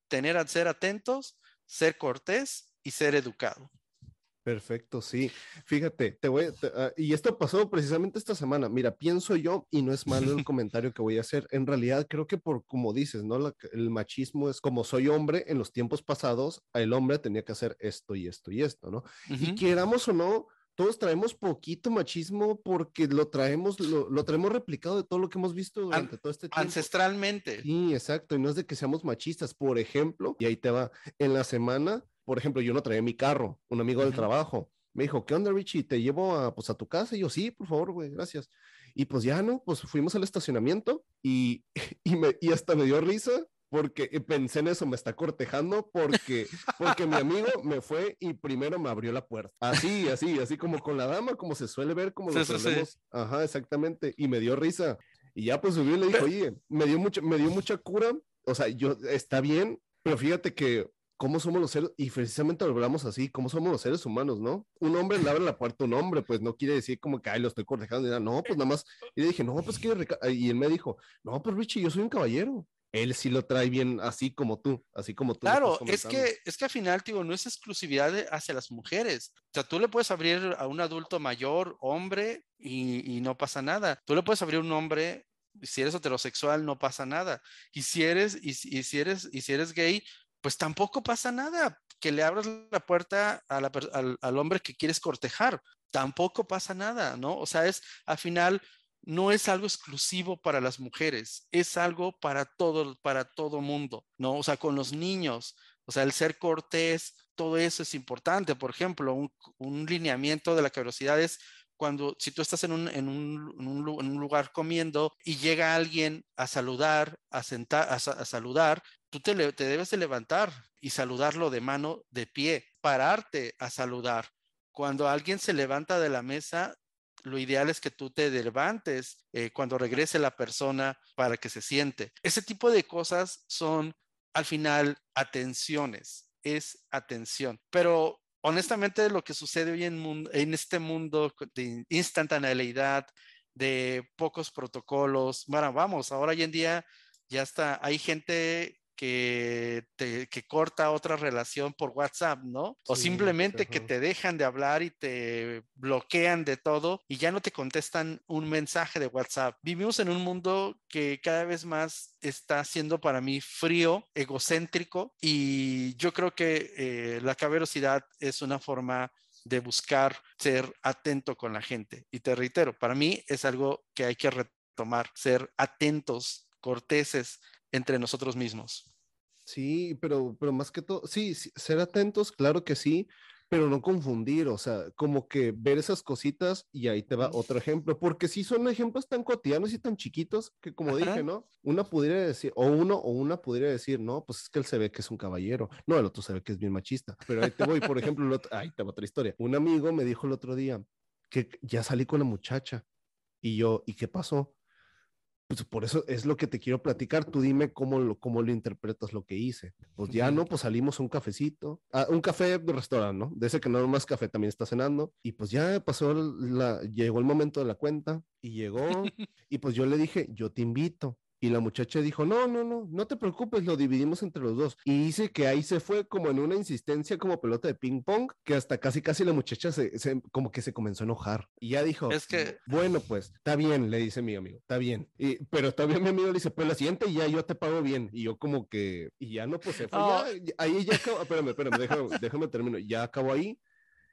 tener, ser atentos, ser cortés y ser educado. Perfecto, sí. Fíjate, te voy, ah, y esto pasó precisamente esta semana. Mira, pienso yo, y no es malo el comentario que voy a hacer, en realidad creo que por como dices, ¿no? el machismo es como soy hombre, en los tiempos pasados, el hombre tenía que hacer esto y esto y esto, ¿no? Y queramos o no, todos traemos poquito machismo porque lo traemos, lo, lo, traemos replicado de todo lo que hemos visto durante todo este tiempo. Ancestralmente. Sí, exacto, y no es de que seamos machistas, por ejemplo, y ahí te va, en la semana por ejemplo, yo no traía mi carro, un amigo del trabajo me dijo, ¿qué onda, Richie? ¿Te llevo a, pues, a tu casa? Y yo, sí, por favor, güey, gracias. Y pues ya, ¿no? Pues fuimos al estacionamiento y, y, me, y hasta me dio risa porque pensé en eso, me está cortejando porque, porque mi amigo me fue y primero me abrió la puerta. Así, así, así como con la dama, como se suele ver, como lo solemos. Ajá, exactamente. Y me dio risa. Y ya pues subió y le dijo, oye, me dio, mucho, me dio mucha cura. O sea, yo, está bien, pero fíjate que cómo somos los seres, y precisamente lo hablamos así, cómo somos los seres humanos, ¿no? Un hombre le abre la puerta a un hombre, pues no quiere decir como que, ay, lo estoy cortejando, y nada, no, pues nada más, y le dije, no, pues quiere, y él me dijo, no, pues Richie, yo soy un caballero. Él sí lo trae bien así como tú, así como tú. Claro, es que, es que al final, digo, no es exclusividad hacia las mujeres. O sea, tú le puedes abrir a un adulto mayor, hombre, y, y no pasa nada. Tú le puedes abrir a un hombre si eres heterosexual no pasa nada. Y si eres, y, y, si eres, y si eres gay, pues tampoco pasa nada. Que le abras la puerta al, hombre que quieres cortejar, tampoco pasa nada, ¿no? O sea, es al final no es algo exclusivo para las mujeres, es algo para todo, para todo mundo, ¿no? O sea, con los niños, o sea, el ser cortés, todo eso es importante. Por ejemplo, un, lineamiento de la caballerosidad es cuando, si tú estás en un, lugar comiendo y llega alguien a saludar, a, sentar, a saludar, tú te, debes de levantar y saludarlo de mano, de pie, pararte a saludar. Cuando alguien se levanta de la mesa, lo ideal es que tú te levantes eh, cuando regrese la persona para que se siente. Ese tipo de cosas son al final atenciones, es atención. Pero honestamente lo que sucede hoy en, en este mundo de instantaneidad, de pocos protocolos, bueno, vamos, ahora hoy en día ya está, hay gente que, te, que corta otra relación por WhatsApp, ¿no? O simplemente que te dejan de hablar y te bloquean de todo y ya no te contestan un mensaje de WhatsApp. Vivimos en un mundo que cada vez más está siendo para mí frío, egocéntrico y yo creo que eh, la caberosidad es una forma de buscar ser atento con la gente. Y te reitero, para mí es algo que hay que retomar, ser atentos, corteses entre nosotros mismos. Sí, pero, pero más que todo, sí, ser atentos, claro que sí, pero no confundir, o sea, como que ver esas cositas y ahí te va otro ejemplo, porque sí son ejemplos tan cotidianos y tan chiquitos que como dije, ¿no? Una pudiera decir, o uno o una pudiera decir, no, pues es que él se ve que es un caballero, no, el otro se ve que es bien machista, pero ahí te voy, por ejemplo, el otro, ahí te va otra historia. Un amigo me dijo el otro día que ya salí con la muchacha y yo, ¿y qué pasó? Pues por eso es lo que te quiero platicar. Tú dime cómo lo, cómo lo interpretas lo que hice. Pues ya no, pues salimos a un cafecito, a un café de restaurante, ¿no? De ese que no más café también está cenando. Y pues ya pasó, la, llegó el momento de la cuenta y llegó. y pues yo le dije, yo te invito. Y la muchacha dijo, no, no, no, no te preocupes, lo dividimos entre los dos. Y dice que ahí se fue como en una insistencia como pelota de ping pong, que hasta casi casi la muchacha se, como que se comenzó a enojar. Y ya dijo, es que, bueno, pues, está bien, le dice mi amigo, está bien. Y, pero todavía mi amigo le dice, pues la siguiente ya yo te pago bien. Y yo como que, y ya no, pues se fue, ya, ahí ya acabó, espérame, espérame, déjame, déjame terminar, ya acabó ahí.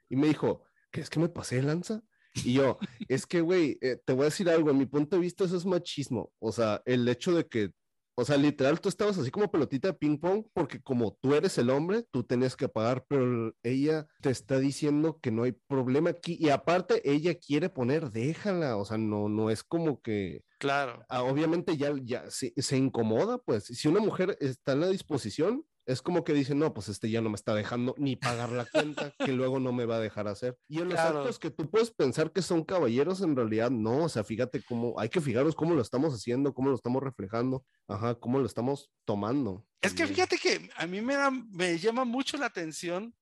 Y me dijo, ¿crees que me pasé de lanza? Y yo, es que, güey, eh, te voy a decir algo, en mi punto de vista eso es machismo. O sea, el hecho de que, o sea, literal, tú estabas así como pelotita de ping pong porque como tú eres el hombre, tú tenías que pagar, pero ella te está diciendo que no hay problema aquí. Y aparte, ella quiere poner, déjala, o sea, no, no es como que... Claro. Ah, obviamente ya, ya se, se incomoda, pues. Si una mujer está en la disposición, es como que dicen, no, pues este ya no me está dejando ni pagar la cuenta, que luego no me va a dejar hacer. Y en los actos que tú puedes pensar que son caballeros, en realidad no, o sea, fíjate cómo, hay que fijarnos cómo lo estamos haciendo, cómo lo estamos reflejando, ajá, cómo lo estamos tomando. Es que fíjate que a mí me, da, me llama mucho la atención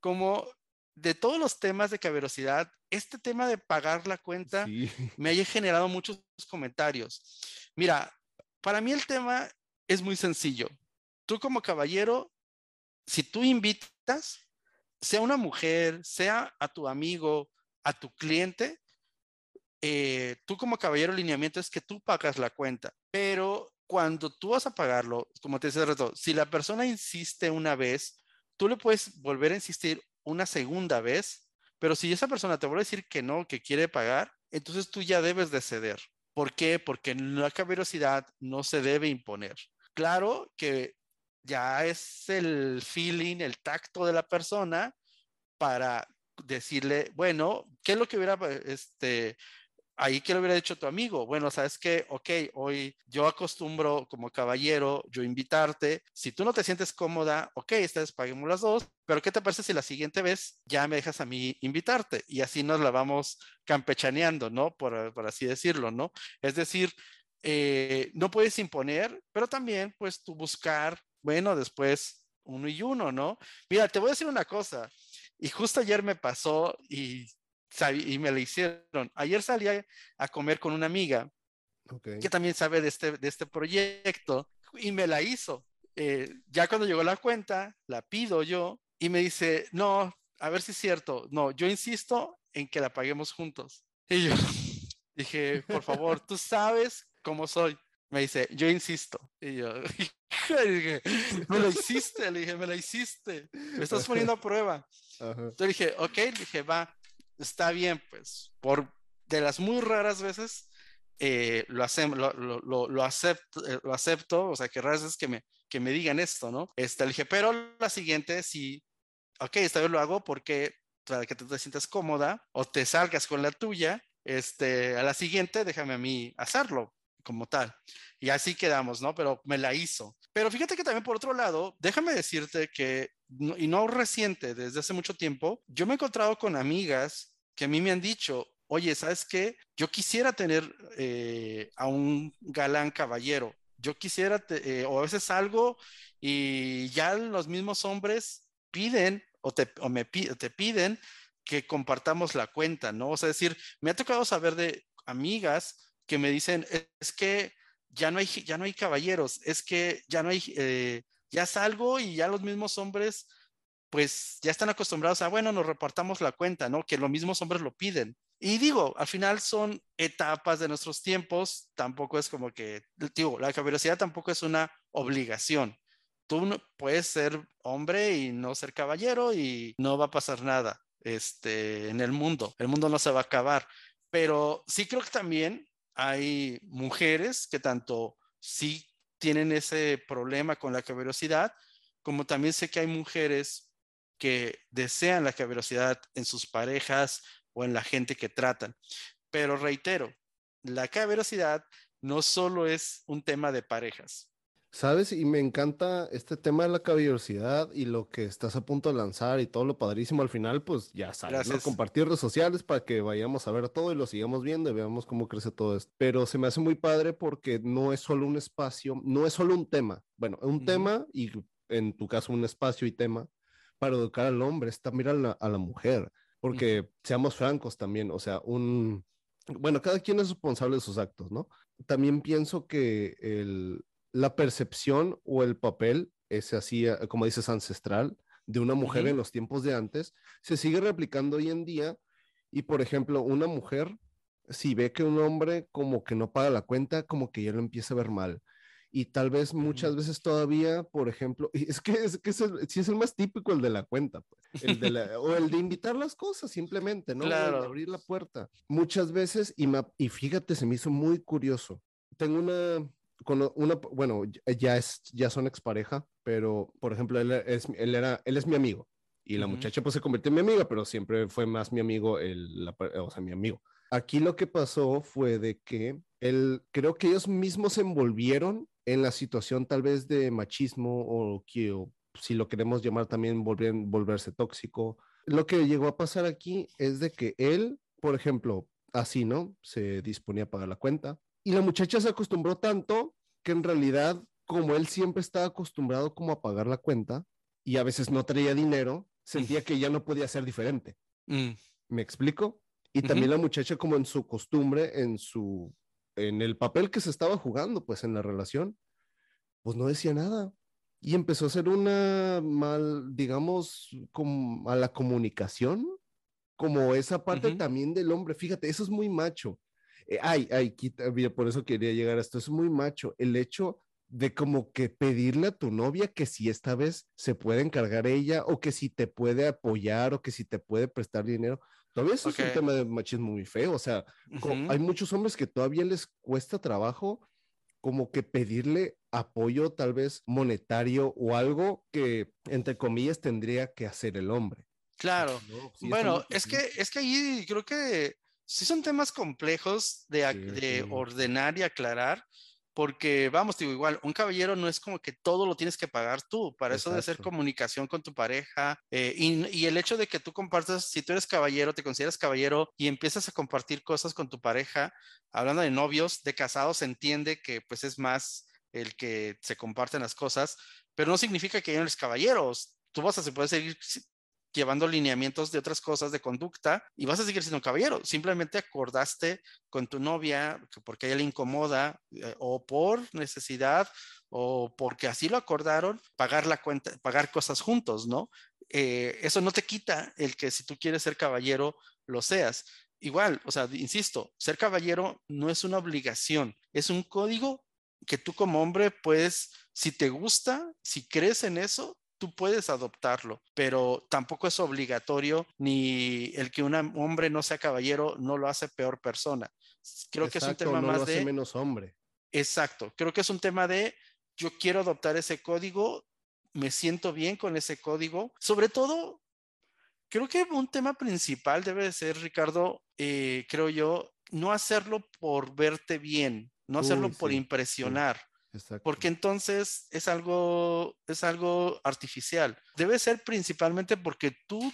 como de todos los temas de caballerosidad, este tema de pagar la cuenta me haya generado muchos comentarios. Mira, para mí el tema es muy sencillo tú como caballero, si tú invitas, sea una mujer, sea a tu amigo, a tu cliente, eh, tú como caballero lineamiento es que tú pagas la cuenta, pero cuando tú vas a pagarlo, como te decía reto, si la persona insiste una vez, tú le puedes volver a insistir una segunda vez, pero si esa persona te vuelve a decir que no, que quiere pagar, entonces tú ya debes de ceder. ¿Por qué? Porque la caballerosidad no se debe imponer. Claro que ya es el feeling, el tacto de la persona para decirle, bueno, ¿qué es lo que hubiera, este, ahí que lo hubiera dicho tu amigo? Bueno, sabes que, ok, hoy yo acostumbro como caballero, yo invitarte, si tú no te sientes cómoda, ok, esta vez paguemos las dos, pero ¿qué te parece si la siguiente vez ya me dejas a mí invitarte? Y así nos la vamos campechaneando, ¿no? Por, por así decirlo, ¿no? Es decir, eh, no puedes imponer, pero también pues tú buscar bueno, después uno y uno, ¿no? Mira, te voy a decir una cosa, y justo ayer me pasó y, y me la hicieron. Ayer salí a, comer con una amiga que también sabe de este, de este proyecto y me la hizo. Eh, ya cuando llegó la cuenta, la pido yo y me dice, no, a ver si es cierto, no, yo insisto en que la paguemos juntos. Y yo dije, por favor, tú sabes cómo soy. Me dice, yo insisto. Y yo, dije, me lo hiciste, le dije, me lo hiciste, me estás poniendo a prueba. Entonces dije, ok, dije, va, está bien, pues, por de las muy raras veces eh, lo, hacemos, lo, lo, lo, acepto, eh, lo acepto, o sea, que raras veces que me, que me digan esto, ¿no? Este, le dije, pero la siguiente, sí, ok, esta vez lo hago porque para que te sientas cómoda o te salgas con la tuya, este, a la siguiente déjame a mí hacerlo como tal. Y así quedamos, ¿no? Pero me la hizo. Pero fíjate que también por otro lado, déjame decirte que, y no reciente, desde hace mucho tiempo, yo me he encontrado con amigas que a mí me han dicho, oye, ¿sabes qué? Yo quisiera tener eh, a un galán caballero. Yo quisiera, eh, o a veces algo y ya los mismos hombres piden o, te, o me te piden que compartamos la cuenta, ¿no? O sea, decir, me ha tocado saber de amigas que me dicen, es que ya no hay, ya no hay caballeros, es que ya no hay, eh, ya salgo y ya los mismos hombres pues ya están acostumbrados a, bueno, nos reportamos la cuenta, ¿no? Que los mismos hombres lo piden. Y digo, al final son etapas de nuestros tiempos, tampoco es como que, digo, la caballerosidad tampoco es una obligación. Tú puedes ser hombre y no ser caballero y no va a pasar nada este, en el mundo. El mundo no se va a acabar. Pero sí creo que también hay mujeres que tanto sí tienen ese problema con la caballerosidad, como también sé que hay mujeres que desean la caballerosidad en sus parejas o en la gente que tratan. Pero reitero, la caballerosidad no solo es un tema de parejas. Sabes, y me encanta este tema de la caballerosidad y lo que estás a punto de lanzar y todo lo padrísimo al final, pues ya sabes, ¿no? compartir redes sociales para que vayamos a ver todo y lo sigamos viendo y veamos cómo crece todo esto. Pero se me hace muy padre porque no es solo un espacio, no es solo un tema. Bueno, un tema y en tu caso un espacio y tema, para educar al hombre, es también a la, mujer, porque seamos francos también, o sea, un, bueno, cada quien es responsable de sus actos, ¿no? También pienso que el, la percepción o el papel, ese así, eh, como dices, ancestral, de una mujer en los tiempos de antes, se sigue replicando hoy en día. Y, por ejemplo, una mujer, si ve que un hombre como que no paga la cuenta, como que ya lo empieza a ver mal y tal vez muchas veces todavía, por ejemplo, es que, es que es el, sí es el más típico el de la cuenta, pues, el de la, o el de invitar las cosas simplemente, ¿no? Claro. abrir la puerta. Muchas veces, y, y fíjate, se me hizo muy curioso. Tengo una, con una, bueno, ya, es, ya son expareja, pero por ejemplo, él, es, él, era, él es mi amigo y la muchacha pues se convirtió en mi amiga, pero siempre fue más mi amigo, el, la, o sea, mi amigo. Aquí lo que pasó fue de que él, creo que ellos mismos se envolvieron en la situación tal vez de machismo o que si lo queremos llamar también volver, volverse tóxico. Lo que llegó a pasar aquí es de que él, por ejemplo, así, ¿no? Se disponía a pagar la cuenta y la muchacha se acostumbró tanto que en realidad, como él siempre estaba acostumbrado como a pagar la cuenta y a veces no traía dinero, sentía que ya no podía ser diferente. Mm. ¿Me explico? Y también la muchacha como en su costumbre, en su en el papel que se estaba jugando, pues en la relación, pues no decía nada. Y empezó a ser una mal, digamos, como a la comunicación, como esa parte también del hombre. Fíjate, eso es muy macho. Eh, ay, ay, quita, por eso quería llegar a esto. Es muy macho el hecho de como que pedirle a tu novia que si esta vez se puede encargar ella o que si te puede apoyar o que si te puede prestar dinero. Todavía eso es un tema de machismo muy feo. O sea, hay muchos hombres que todavía les cuesta trabajo como que pedirle apoyo tal vez monetario o algo que, entre comillas, tendría que hacer el hombre. Claro. bueno, es que, es que ahí creo que sí son temas complejos de, de ordenar y aclarar porque vamos, digo, igual, un caballero no es como que todo lo tienes que pagar tú, para eso de hacer comunicación con tu pareja eh, y, el hecho de que tú compartas, si tú eres caballero, te consideras caballero y empiezas a compartir cosas con tu pareja, hablando de novios, de casados, se entiende que pues es más el que se comparten las cosas, pero no significa que ya no eres caballeros. Tú vas a se puede seguir llevando lineamientos de otras cosas de conducta y vas a seguir siendo caballero. Simplemente acordaste con tu novia porque ella le incomoda eh, o por necesidad o porque así lo acordaron, pagar la cuenta, pagar cosas juntos, ¿no? Eh, eso no te quita el que si tú quieres ser caballero, lo seas. Igual, o sea, insisto, ser caballero no es una obligación, es un código que tú como hombre puedes, si te gusta, si crees en eso, tú puedes adoptarlo, pero tampoco es obligatorio ni el que un hombre no sea caballero no lo hace peor persona. Creo que es un tema más de menos hombre. Exacto, creo que es un tema de yo quiero adoptar ese código, me siento bien con ese código. Sobre todo, creo que un tema principal debe ser, Ricardo, eh, creo yo, no hacerlo por verte bien, no hacerlo por impresionar. Porque entonces es algo, es algo artificial. Debe ser principalmente porque tú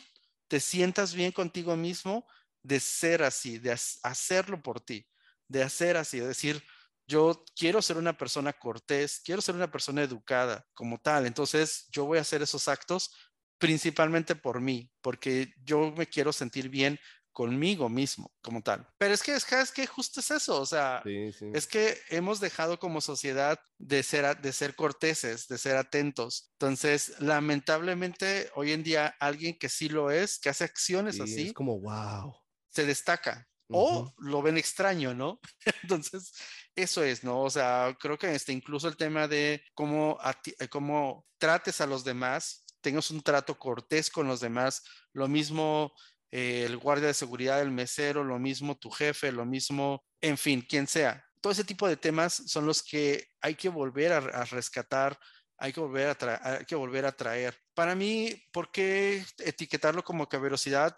te sientas bien contigo mismo de ser así, de hacerlo por ti, de hacer así, de decir, yo quiero ser una persona cortés, quiero ser una persona educada como tal, entonces yo voy a hacer esos actos principalmente por mí, porque yo me quiero sentir bien conmigo mismo como tal. Pero es que es, que justo es eso, o sea, es que hemos dejado como sociedad de ser, de ser corteses, de ser atentos. Entonces, lamentablemente, hoy en día, alguien que sí lo es, que hace acciones así, es como, wow. Se destaca. O lo ven extraño, ¿no? Entonces, eso es, ¿no? O sea, creo que este, incluso el tema de cómo, eh, cómo trates a los demás, tengas un trato cortés con los demás, lo mismo eh, el guardia de seguridad, el mesero, lo mismo tu jefe, lo mismo, en fin, quien sea. Todo ese tipo de temas son los que hay que volver a, rescatar, hay que volver a, hay que volver a traer. Para mí, ¿por qué etiquetarlo como caberosidad?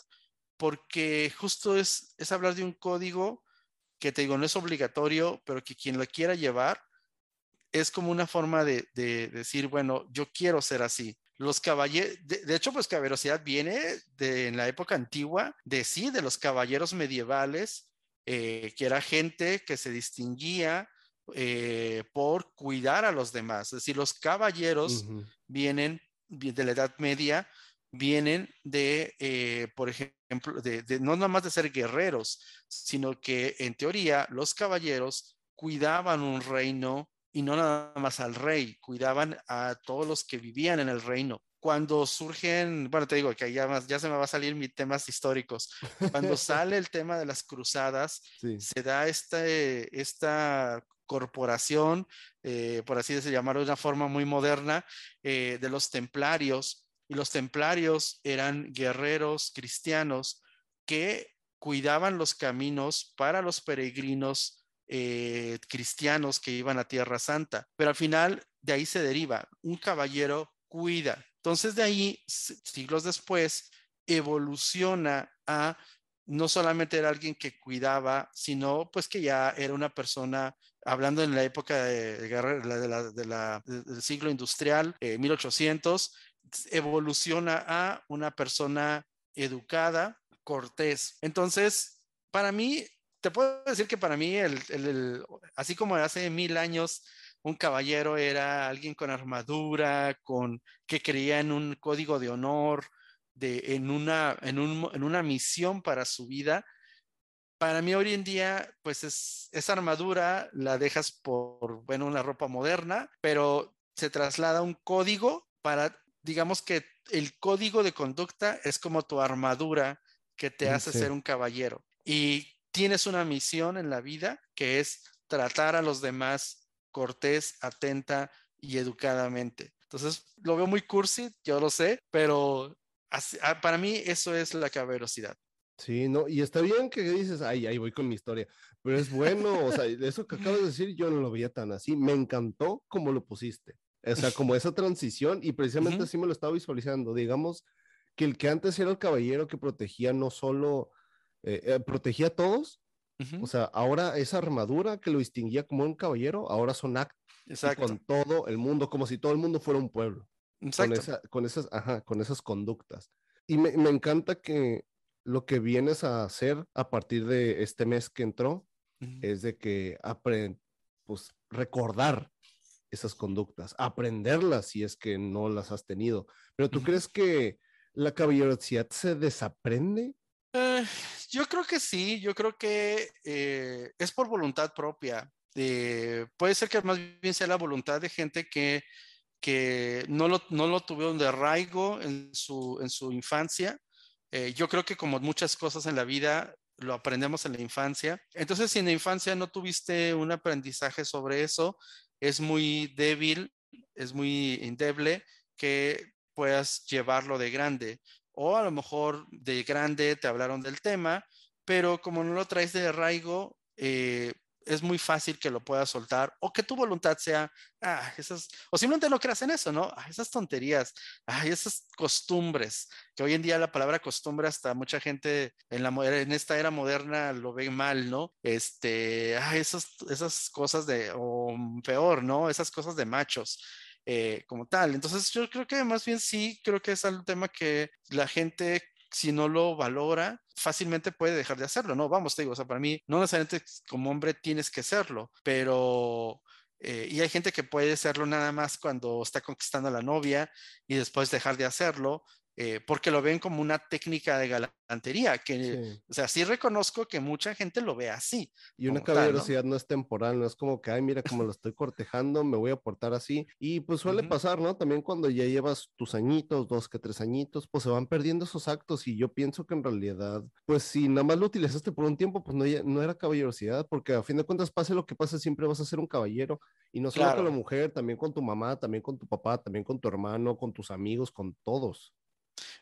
Porque justo es, es hablar de un código que te digo, no es obligatorio, pero que quien lo quiera llevar es como una forma de, de decir, bueno, yo quiero ser así. Los caballeros, de, hecho, pues caballerosidad viene de en la época antigua, de sí, de los caballeros medievales, eh, que era gente que se distinguía eh, por cuidar a los demás. Es decir, los caballeros vienen de la Edad Media, vienen de, eh, por ejemplo, de, de, no nada más de ser guerreros, sino que en teoría los caballeros cuidaban un reino y no nada más al rey, cuidaban a todos los que vivían en el reino. Cuando surgen, bueno, te digo que ya, ya se me va a salir mis temas históricos. Cuando sale el tema de las cruzadas, se da este, esta corporación, eh, por así decirlo, llamarlo de una forma muy moderna, eh, de los templarios. Y los templarios eran guerreros cristianos que cuidaban los caminos para los peregrinos eh, cristianos que iban a Tierra Santa. Pero al final de ahí se deriva, un caballero cuida. Entonces de ahí, siglos después, evoluciona a no solamente era alguien que cuidaba, sino pues que ya era una persona, hablando en la época de, del siglo industrial, 1800, eh, evoluciona a una persona educada, cortés. Entonces, para mí, te puedo decir que para mí, el, así como hace mil años un caballero era alguien con armadura, con que creía en un código de honor, de, en, una, en, un, en una misión para su vida. Para mí hoy en día, pues es, esa armadura la dejas por, bueno, una ropa moderna, pero se traslada un código para, digamos que el código de conducta es como tu armadura que te hace ser un caballero. Y tienes una misión en la vida que es tratar a los demás cortés, atenta y educadamente. Entonces, lo veo muy cursi, yo lo sé, pero ah, para mí eso es la caberosidad. Sí, no, y está bien que dices, ay, ahí voy con mi historia, pero es bueno, o sea, eso que acabas de decir, yo no lo veía tan así, me encantó como lo pusiste, o sea, como esa transición, y precisamente así me lo estaba visualizando, digamos que el que antes era el caballero que protegía no solo eh, eh, protegía a todos. O sea, ahora esa armadura que lo distinguía como un caballero, ahora son actos con todo el mundo, como si todo el mundo fuera un pueblo. Con, con, esas, ajá, con esas conductas. Y me, me, encanta que lo que vienes a hacer a partir de este mes que entró es de que aprend pues recordar esas conductas, aprenderlas si es que no las has tenido. Pero tú crees que la caballerosidad se desaprende eh, yo creo que sí, yo creo que eh, es por voluntad propia. puede ser que más bien sea la voluntad de gente que, no, lo, no lo tuvieron de arraigo en su, en su infancia. Eh, yo creo que como muchas cosas en la vida, lo aprendemos en la infancia. Entonces, si en la infancia no tuviste un aprendizaje sobre eso, es muy débil, es muy endeble que puedas llevarlo de grande o a lo mejor de grande te hablaron del tema, pero como no lo traes de arraigo, eh, es muy fácil que lo puedas soltar o que tu voluntad sea, ah, esas, o simplemente no creas en eso, ¿no? Ah, esas tonterías, ah, esas costumbres, que hoy en día la palabra costumbre hasta mucha gente en, la, en esta era moderna lo ve mal, ¿no? Este, ah, esas, esas cosas de, o peor, ¿no? Esas cosas de machos. Eh, como tal. Entonces yo creo que más bien sí, creo que es un tema que la gente si no lo valora, fácilmente puede dejar de hacerlo, ¿no? Vamos, te digo, o sea, para mí no necesariamente como hombre tienes que serlo, pero... Eh, y hay gente que puede serlo nada más cuando está conquistando a la novia y después dejar de hacerlo, eh, porque lo ven como una técnica de galantería, que, o sea, sí reconozco que mucha gente lo ve así. Y una caballerosidad ¿no? es temporal, no es como que, ay, mira cómo lo estoy cortejando, me voy a portar así. Y pues suele pasar, ¿no? También cuando ya llevas tus añitos, dos que tres añitos, pues se van perdiendo esos actos y yo pienso que en realidad, pues si nada más lo utilizaste por un tiempo, pues no, no era caballerosidad, porque a fin de cuentas, pase lo que pase, siempre vas a ser un caballero. Y no solo con la mujer, también con tu mamá, también con tu papá, también con tu hermano, con tus amigos, con todos.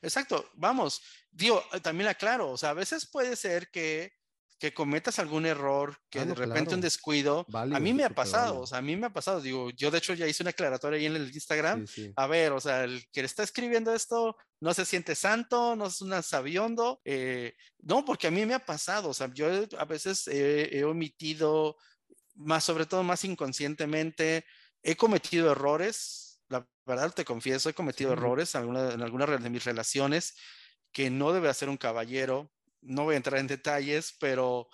Exacto, vamos, digo, eh, también aclaro, o sea, a veces puede ser que, que cometas algún error, que ah, de repente un descuido, a mí me ha pasado, o sea, a mí me ha pasado, digo, yo de hecho ya hice una aclaratoria ahí en el Instagram, a ver, o sea, el que está escribiendo esto no se siente santo, no es un sabiondo, eh, no, porque a mí me ha pasado, o sea, yo a veces he omitido, más sobre todo más inconscientemente, he cometido errores, verdad te confieso, he cometido errores en alguna, en alguna de mis relaciones que no debe hacer un caballero. No voy a entrar en detalles, pero,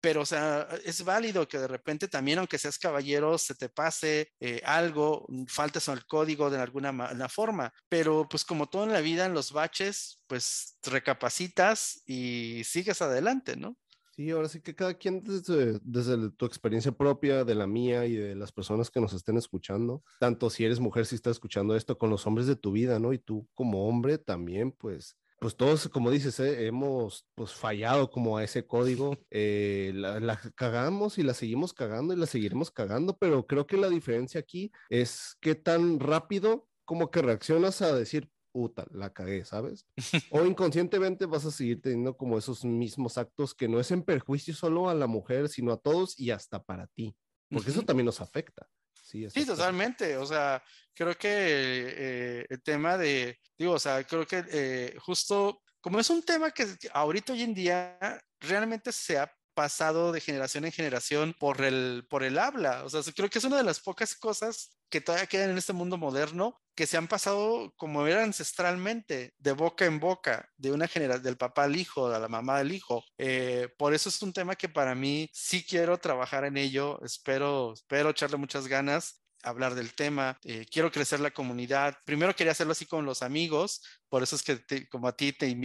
pero, o sea, es válido que de repente también, aunque seas caballero, se te pase eh, algo, faltes al código de alguna forma. Pero, pues, como todo en la vida, en los baches, pues recapacitas y sigues adelante, ¿no? Sí, ahora sí que cada quien desde, desde, tu experiencia propia, de la mía y de las personas que nos estén escuchando, tanto si eres mujer, si estás escuchando esto, con los hombres de tu vida, ¿no? Y tú como hombre también, pues, pues todos, como dices, ¿eh? hemos pues fallado como a ese código, eh, la, la, cagamos y la seguimos cagando y la seguiremos cagando, pero creo que la diferencia aquí es qué tan rápido como que reaccionas a decir, puta, la cagué, ¿sabes? O inconscientemente vas a seguir teniendo como esos mismos actos que no es en perjuicio solo a la mujer, sino a todos y hasta para ti, porque eso también nos afecta. Sí, sí totalmente. O sea, creo que eh, el tema de, digo, o sea, creo que eh, justo como es un tema que ahorita hoy en día realmente se ha pasado de generación en generación por el, por el habla. O sea, creo que es una de las pocas cosas que todavía quedan en este mundo moderno que se han pasado como era ancestralmente, de boca en boca, de una generación, del papá al hijo, de la mamá al hijo. Eh, por eso es un tema que para mí sí quiero trabajar en ello. Espero, espero echarle muchas ganas hablar del tema, eh, quiero crecer la comunidad. Primero quería hacerlo así con los amigos, por eso es que como a ti te,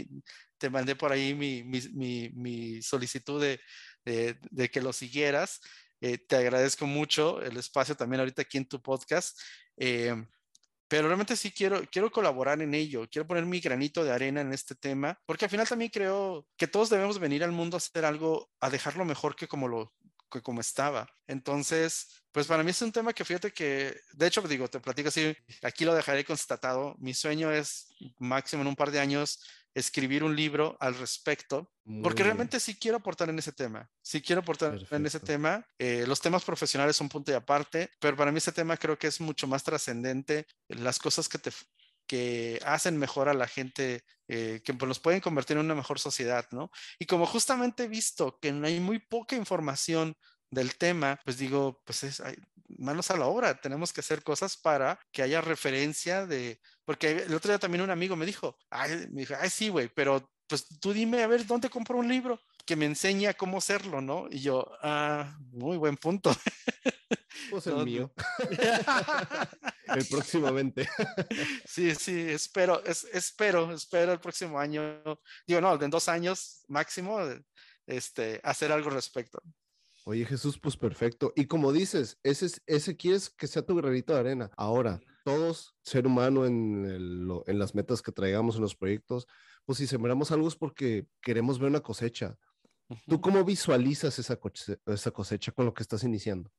te mandé por ahí mi, mi, mi, solicitud de, de, que lo siguieras. Eh, te agradezco mucho el espacio también ahorita aquí en tu podcast. Eh, pero realmente sí quiero, quiero colaborar en ello, quiero poner mi granito de arena en este tema, porque al final también creo que todos debemos venir al mundo a hacer algo, a dejarlo mejor que como lo que como estaba. Entonces, pues para mí es un tema que fíjate que, de hecho, digo, te platico así, aquí lo dejaré constatado. Mi sueño es máximo en un par de años escribir un libro al respecto, porque realmente sí quiero aportar en ese tema, sí quiero aportar en ese tema. Eh, los temas profesionales son punto y aparte, pero para mí ese tema creo que es mucho más trascendente, las cosas que te que hacen mejor a la gente, eh, que los pueden convertir en una mejor sociedad, ¿no? Y como justamente he visto que hay muy poca información del tema, pues digo, pues es manos a la obra, tenemos que hacer cosas para que haya referencia de, porque el otro día también un amigo me dijo, ay, me dijo, ay, sí, güey, pero pues tú dime a ver dónde compro un libro que me enseña cómo hacerlo, ¿no? Y yo, ah, muy buen punto. Pues el mío. el próximamente. sí, sí, espero, es, espero, espero el próximo año, digo, no, en dos años máximo, este, hacer algo al respecto. Oye Jesús, pues perfecto. Y como dices, ese, ese quieres que sea tu granito de arena. Ahora, todos, ser humano en, en las metas que traigamos en los proyectos, pues si sembramos algo es porque queremos ver una cosecha. ¿Tú cómo visualizas esa cosecha, esa cosecha con lo que estás iniciando?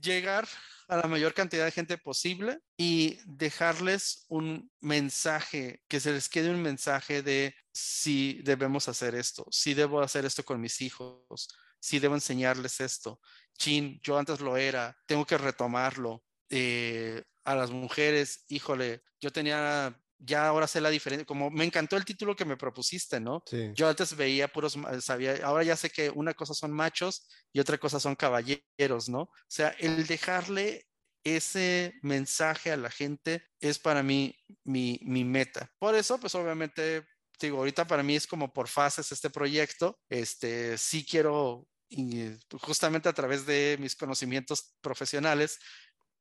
Llegar a la mayor cantidad de gente posible y dejarles un mensaje, que se les quede un mensaje de si debemos hacer esto, si debo hacer esto con mis hijos, sí debo enseñarles esto. Chin, yo antes lo era, tengo que retomarlo. Eh, a las mujeres, híjole, yo tenía, ya ahora sé la diferencia, como me encantó el título que me propusiste, ¿no? Yo antes veía puros, sabía, ahora ya sé que una cosa son machos y otra cosa son caballeros, ¿no? O sea, el dejarle ese mensaje a la gente es para mí mi, mi meta. Por eso, pues obviamente digo, ahorita para mí es como por fases este proyecto. Este, sí quiero y justamente a través de mis conocimientos profesionales,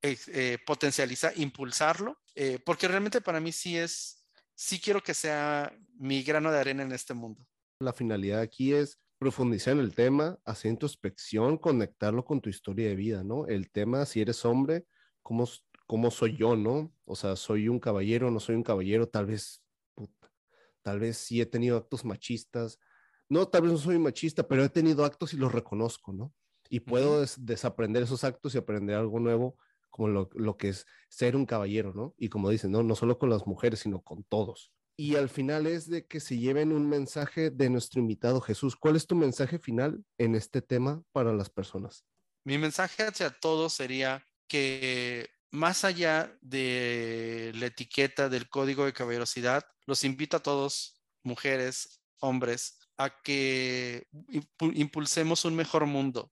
eh, eh, potencializar, impulsarlo, eh, porque realmente para mí sí es, sí quiero que sea mi grano de arena en este mundo. La finalidad aquí es profundizar en el tema, hacer introspección, conectarlo con tu historia de vida, ¿no? El tema, si eres hombre, ¿cómo, cómo soy yo, ¿no? O sea, soy un caballero, no soy un caballero, tal vez, tal vez sí he tenido actos machistas, no, tal vez no soy machista, pero he tenido actos y los reconozco, ¿no? Y puedo desaprender esos actos y aprender algo nuevo, como lo, lo, que es ser un caballero, ¿no? Y como dicen, ¿no? No solo con las mujeres, sino con todos y al final es de que se lleven un mensaje de nuestro invitado Jesús. ¿Cuál es tu mensaje final en este tema para las personas? Mi mensaje hacia todos sería que más allá de la etiqueta del código de caballerosidad, los invito a todos, mujeres, hombres, a que impulsemos un mejor mundo,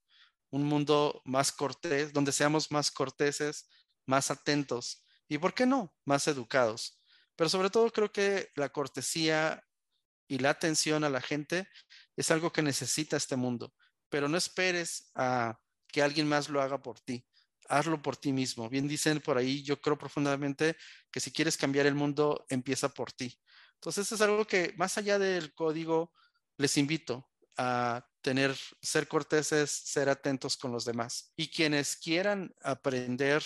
un mundo más cortés, donde seamos más corteses, más atentos y, ¿por qué no?, más educados pero sobre todo creo que la cortesía y la atención a la gente es algo que necesita este mundo, pero no esperes a que alguien más lo haga por ti. Hazlo por ti mismo. Bien dicen por ahí, yo creo profundamente que si quieres cambiar el mundo, empieza por ti. Entonces es algo que más allá del código, les invito a tener, ser corteses, ser atentos con los demás. Y quienes quieran aprender,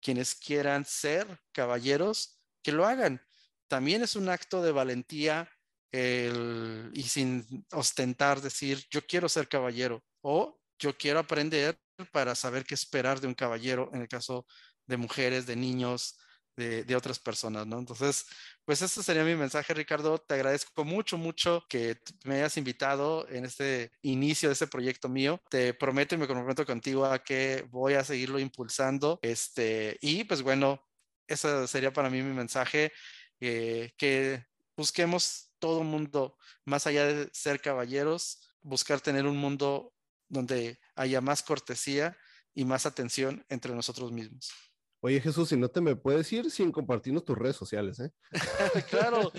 quienes quieran ser caballeros, que lo hagan. También es un acto de valentía y sin ostentar decir, yo quiero ser caballero o yo quiero aprender para saber qué esperar de un caballero en el caso de mujeres, de niños, de, otras personas, ¿no? Entonces, pues este sería mi mensaje, Ricardo. Te agradezco mucho, mucho que me hayas invitado en este inicio de este proyecto mío. Te prometo y me comprometo contigo a que voy a seguirlo impulsando. Este, y pues bueno, ese sería para mí mi mensaje, eh, que busquemos todo mundo, más allá de ser caballeros, buscar tener un mundo donde haya más cortesía y más atención entre nosotros mismos. Oye Jesús, si no te me puedes ir sin compartirnos tus redes sociales, ¿eh? claro,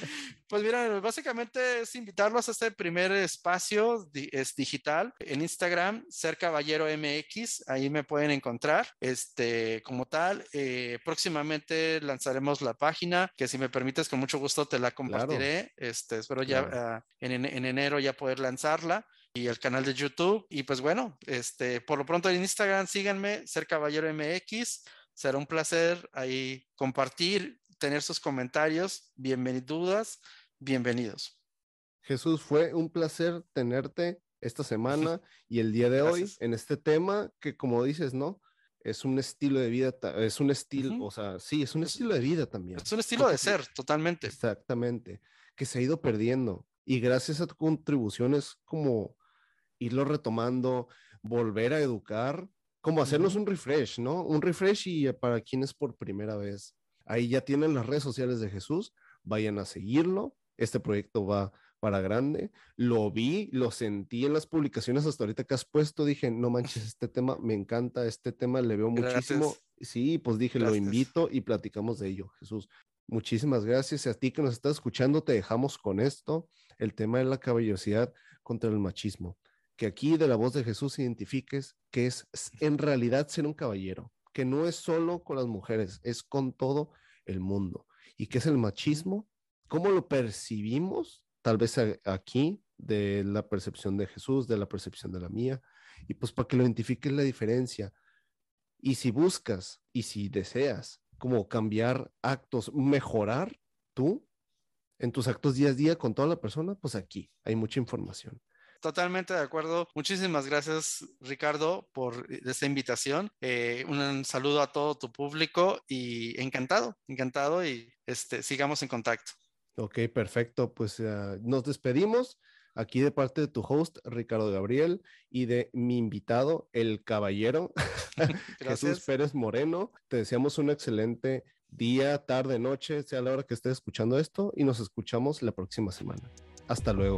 pues mira, básicamente es invitarlos a este primer espacio es digital en Instagram, Ser Caballero MX, ahí me pueden encontrar, este, como tal. Eh, próximamente lanzaremos la página, que si me permites, con mucho gusto te la compartiré. Este, espero ya ah, en, en enero ya poder lanzarla y el canal de YouTube. Y pues bueno, este, por lo pronto en Instagram síganme, Ser Caballero MX. Será un placer ahí compartir, tener sus comentarios. Bienvenidas, bienvenidos. Jesús, fue un placer tenerte esta semana y el día de hoy en este tema que como dices, ¿no? Es un estilo de vida, es un estilo, o sea, sí, es un estilo de vida también. Es un estilo de ser, totalmente. Exactamente, que se ha ido perdiendo. Y gracias a tu contribución es como irlo retomando, volver a educar como hacernos un refresh, ¿no? Un refresh y para quienes por primera vez. Ahí ya tienen las redes sociales de Jesús, vayan a seguirlo. Este proyecto va para grande. Lo vi, lo sentí en las publicaciones hasta ahorita que has puesto. Dije, no manches, este tema me encanta, este tema le veo muchísimo. Sí, pues dije, lo invito y platicamos de ello, Jesús. Muchísimas gracias. a ti que nos estás escuchando, te dejamos con esto, el tema de la caballerosidad contra el machismo que aquí de la voz de Jesús identifiques que es en realidad ser un caballero, que no es solo con las mujeres, es con todo el mundo. ¿Y qué es el machismo? ¿Cómo lo percibimos? Tal vez aquí, de la percepción de Jesús, de la percepción de la mía, y pues para que lo identifiques la diferencia. Y si buscas y si deseas como cambiar actos, mejorar tú en tus actos día a día con toda la persona, pues aquí hay mucha información. Totalmente de acuerdo. Muchísimas gracias, Ricardo, por esta invitación. Eh, un saludo a todo tu público y encantado, encantado y este, sigamos en contacto. Ok, perfecto. Pues uh, nos despedimos aquí de parte de tu host, Ricardo Gabriel, y de mi invitado, el caballero, Jesús Pérez Moreno. Te deseamos un excelente día, tarde, noche, sea la hora que estés escuchando esto, y nos escuchamos la próxima semana. Hasta luego.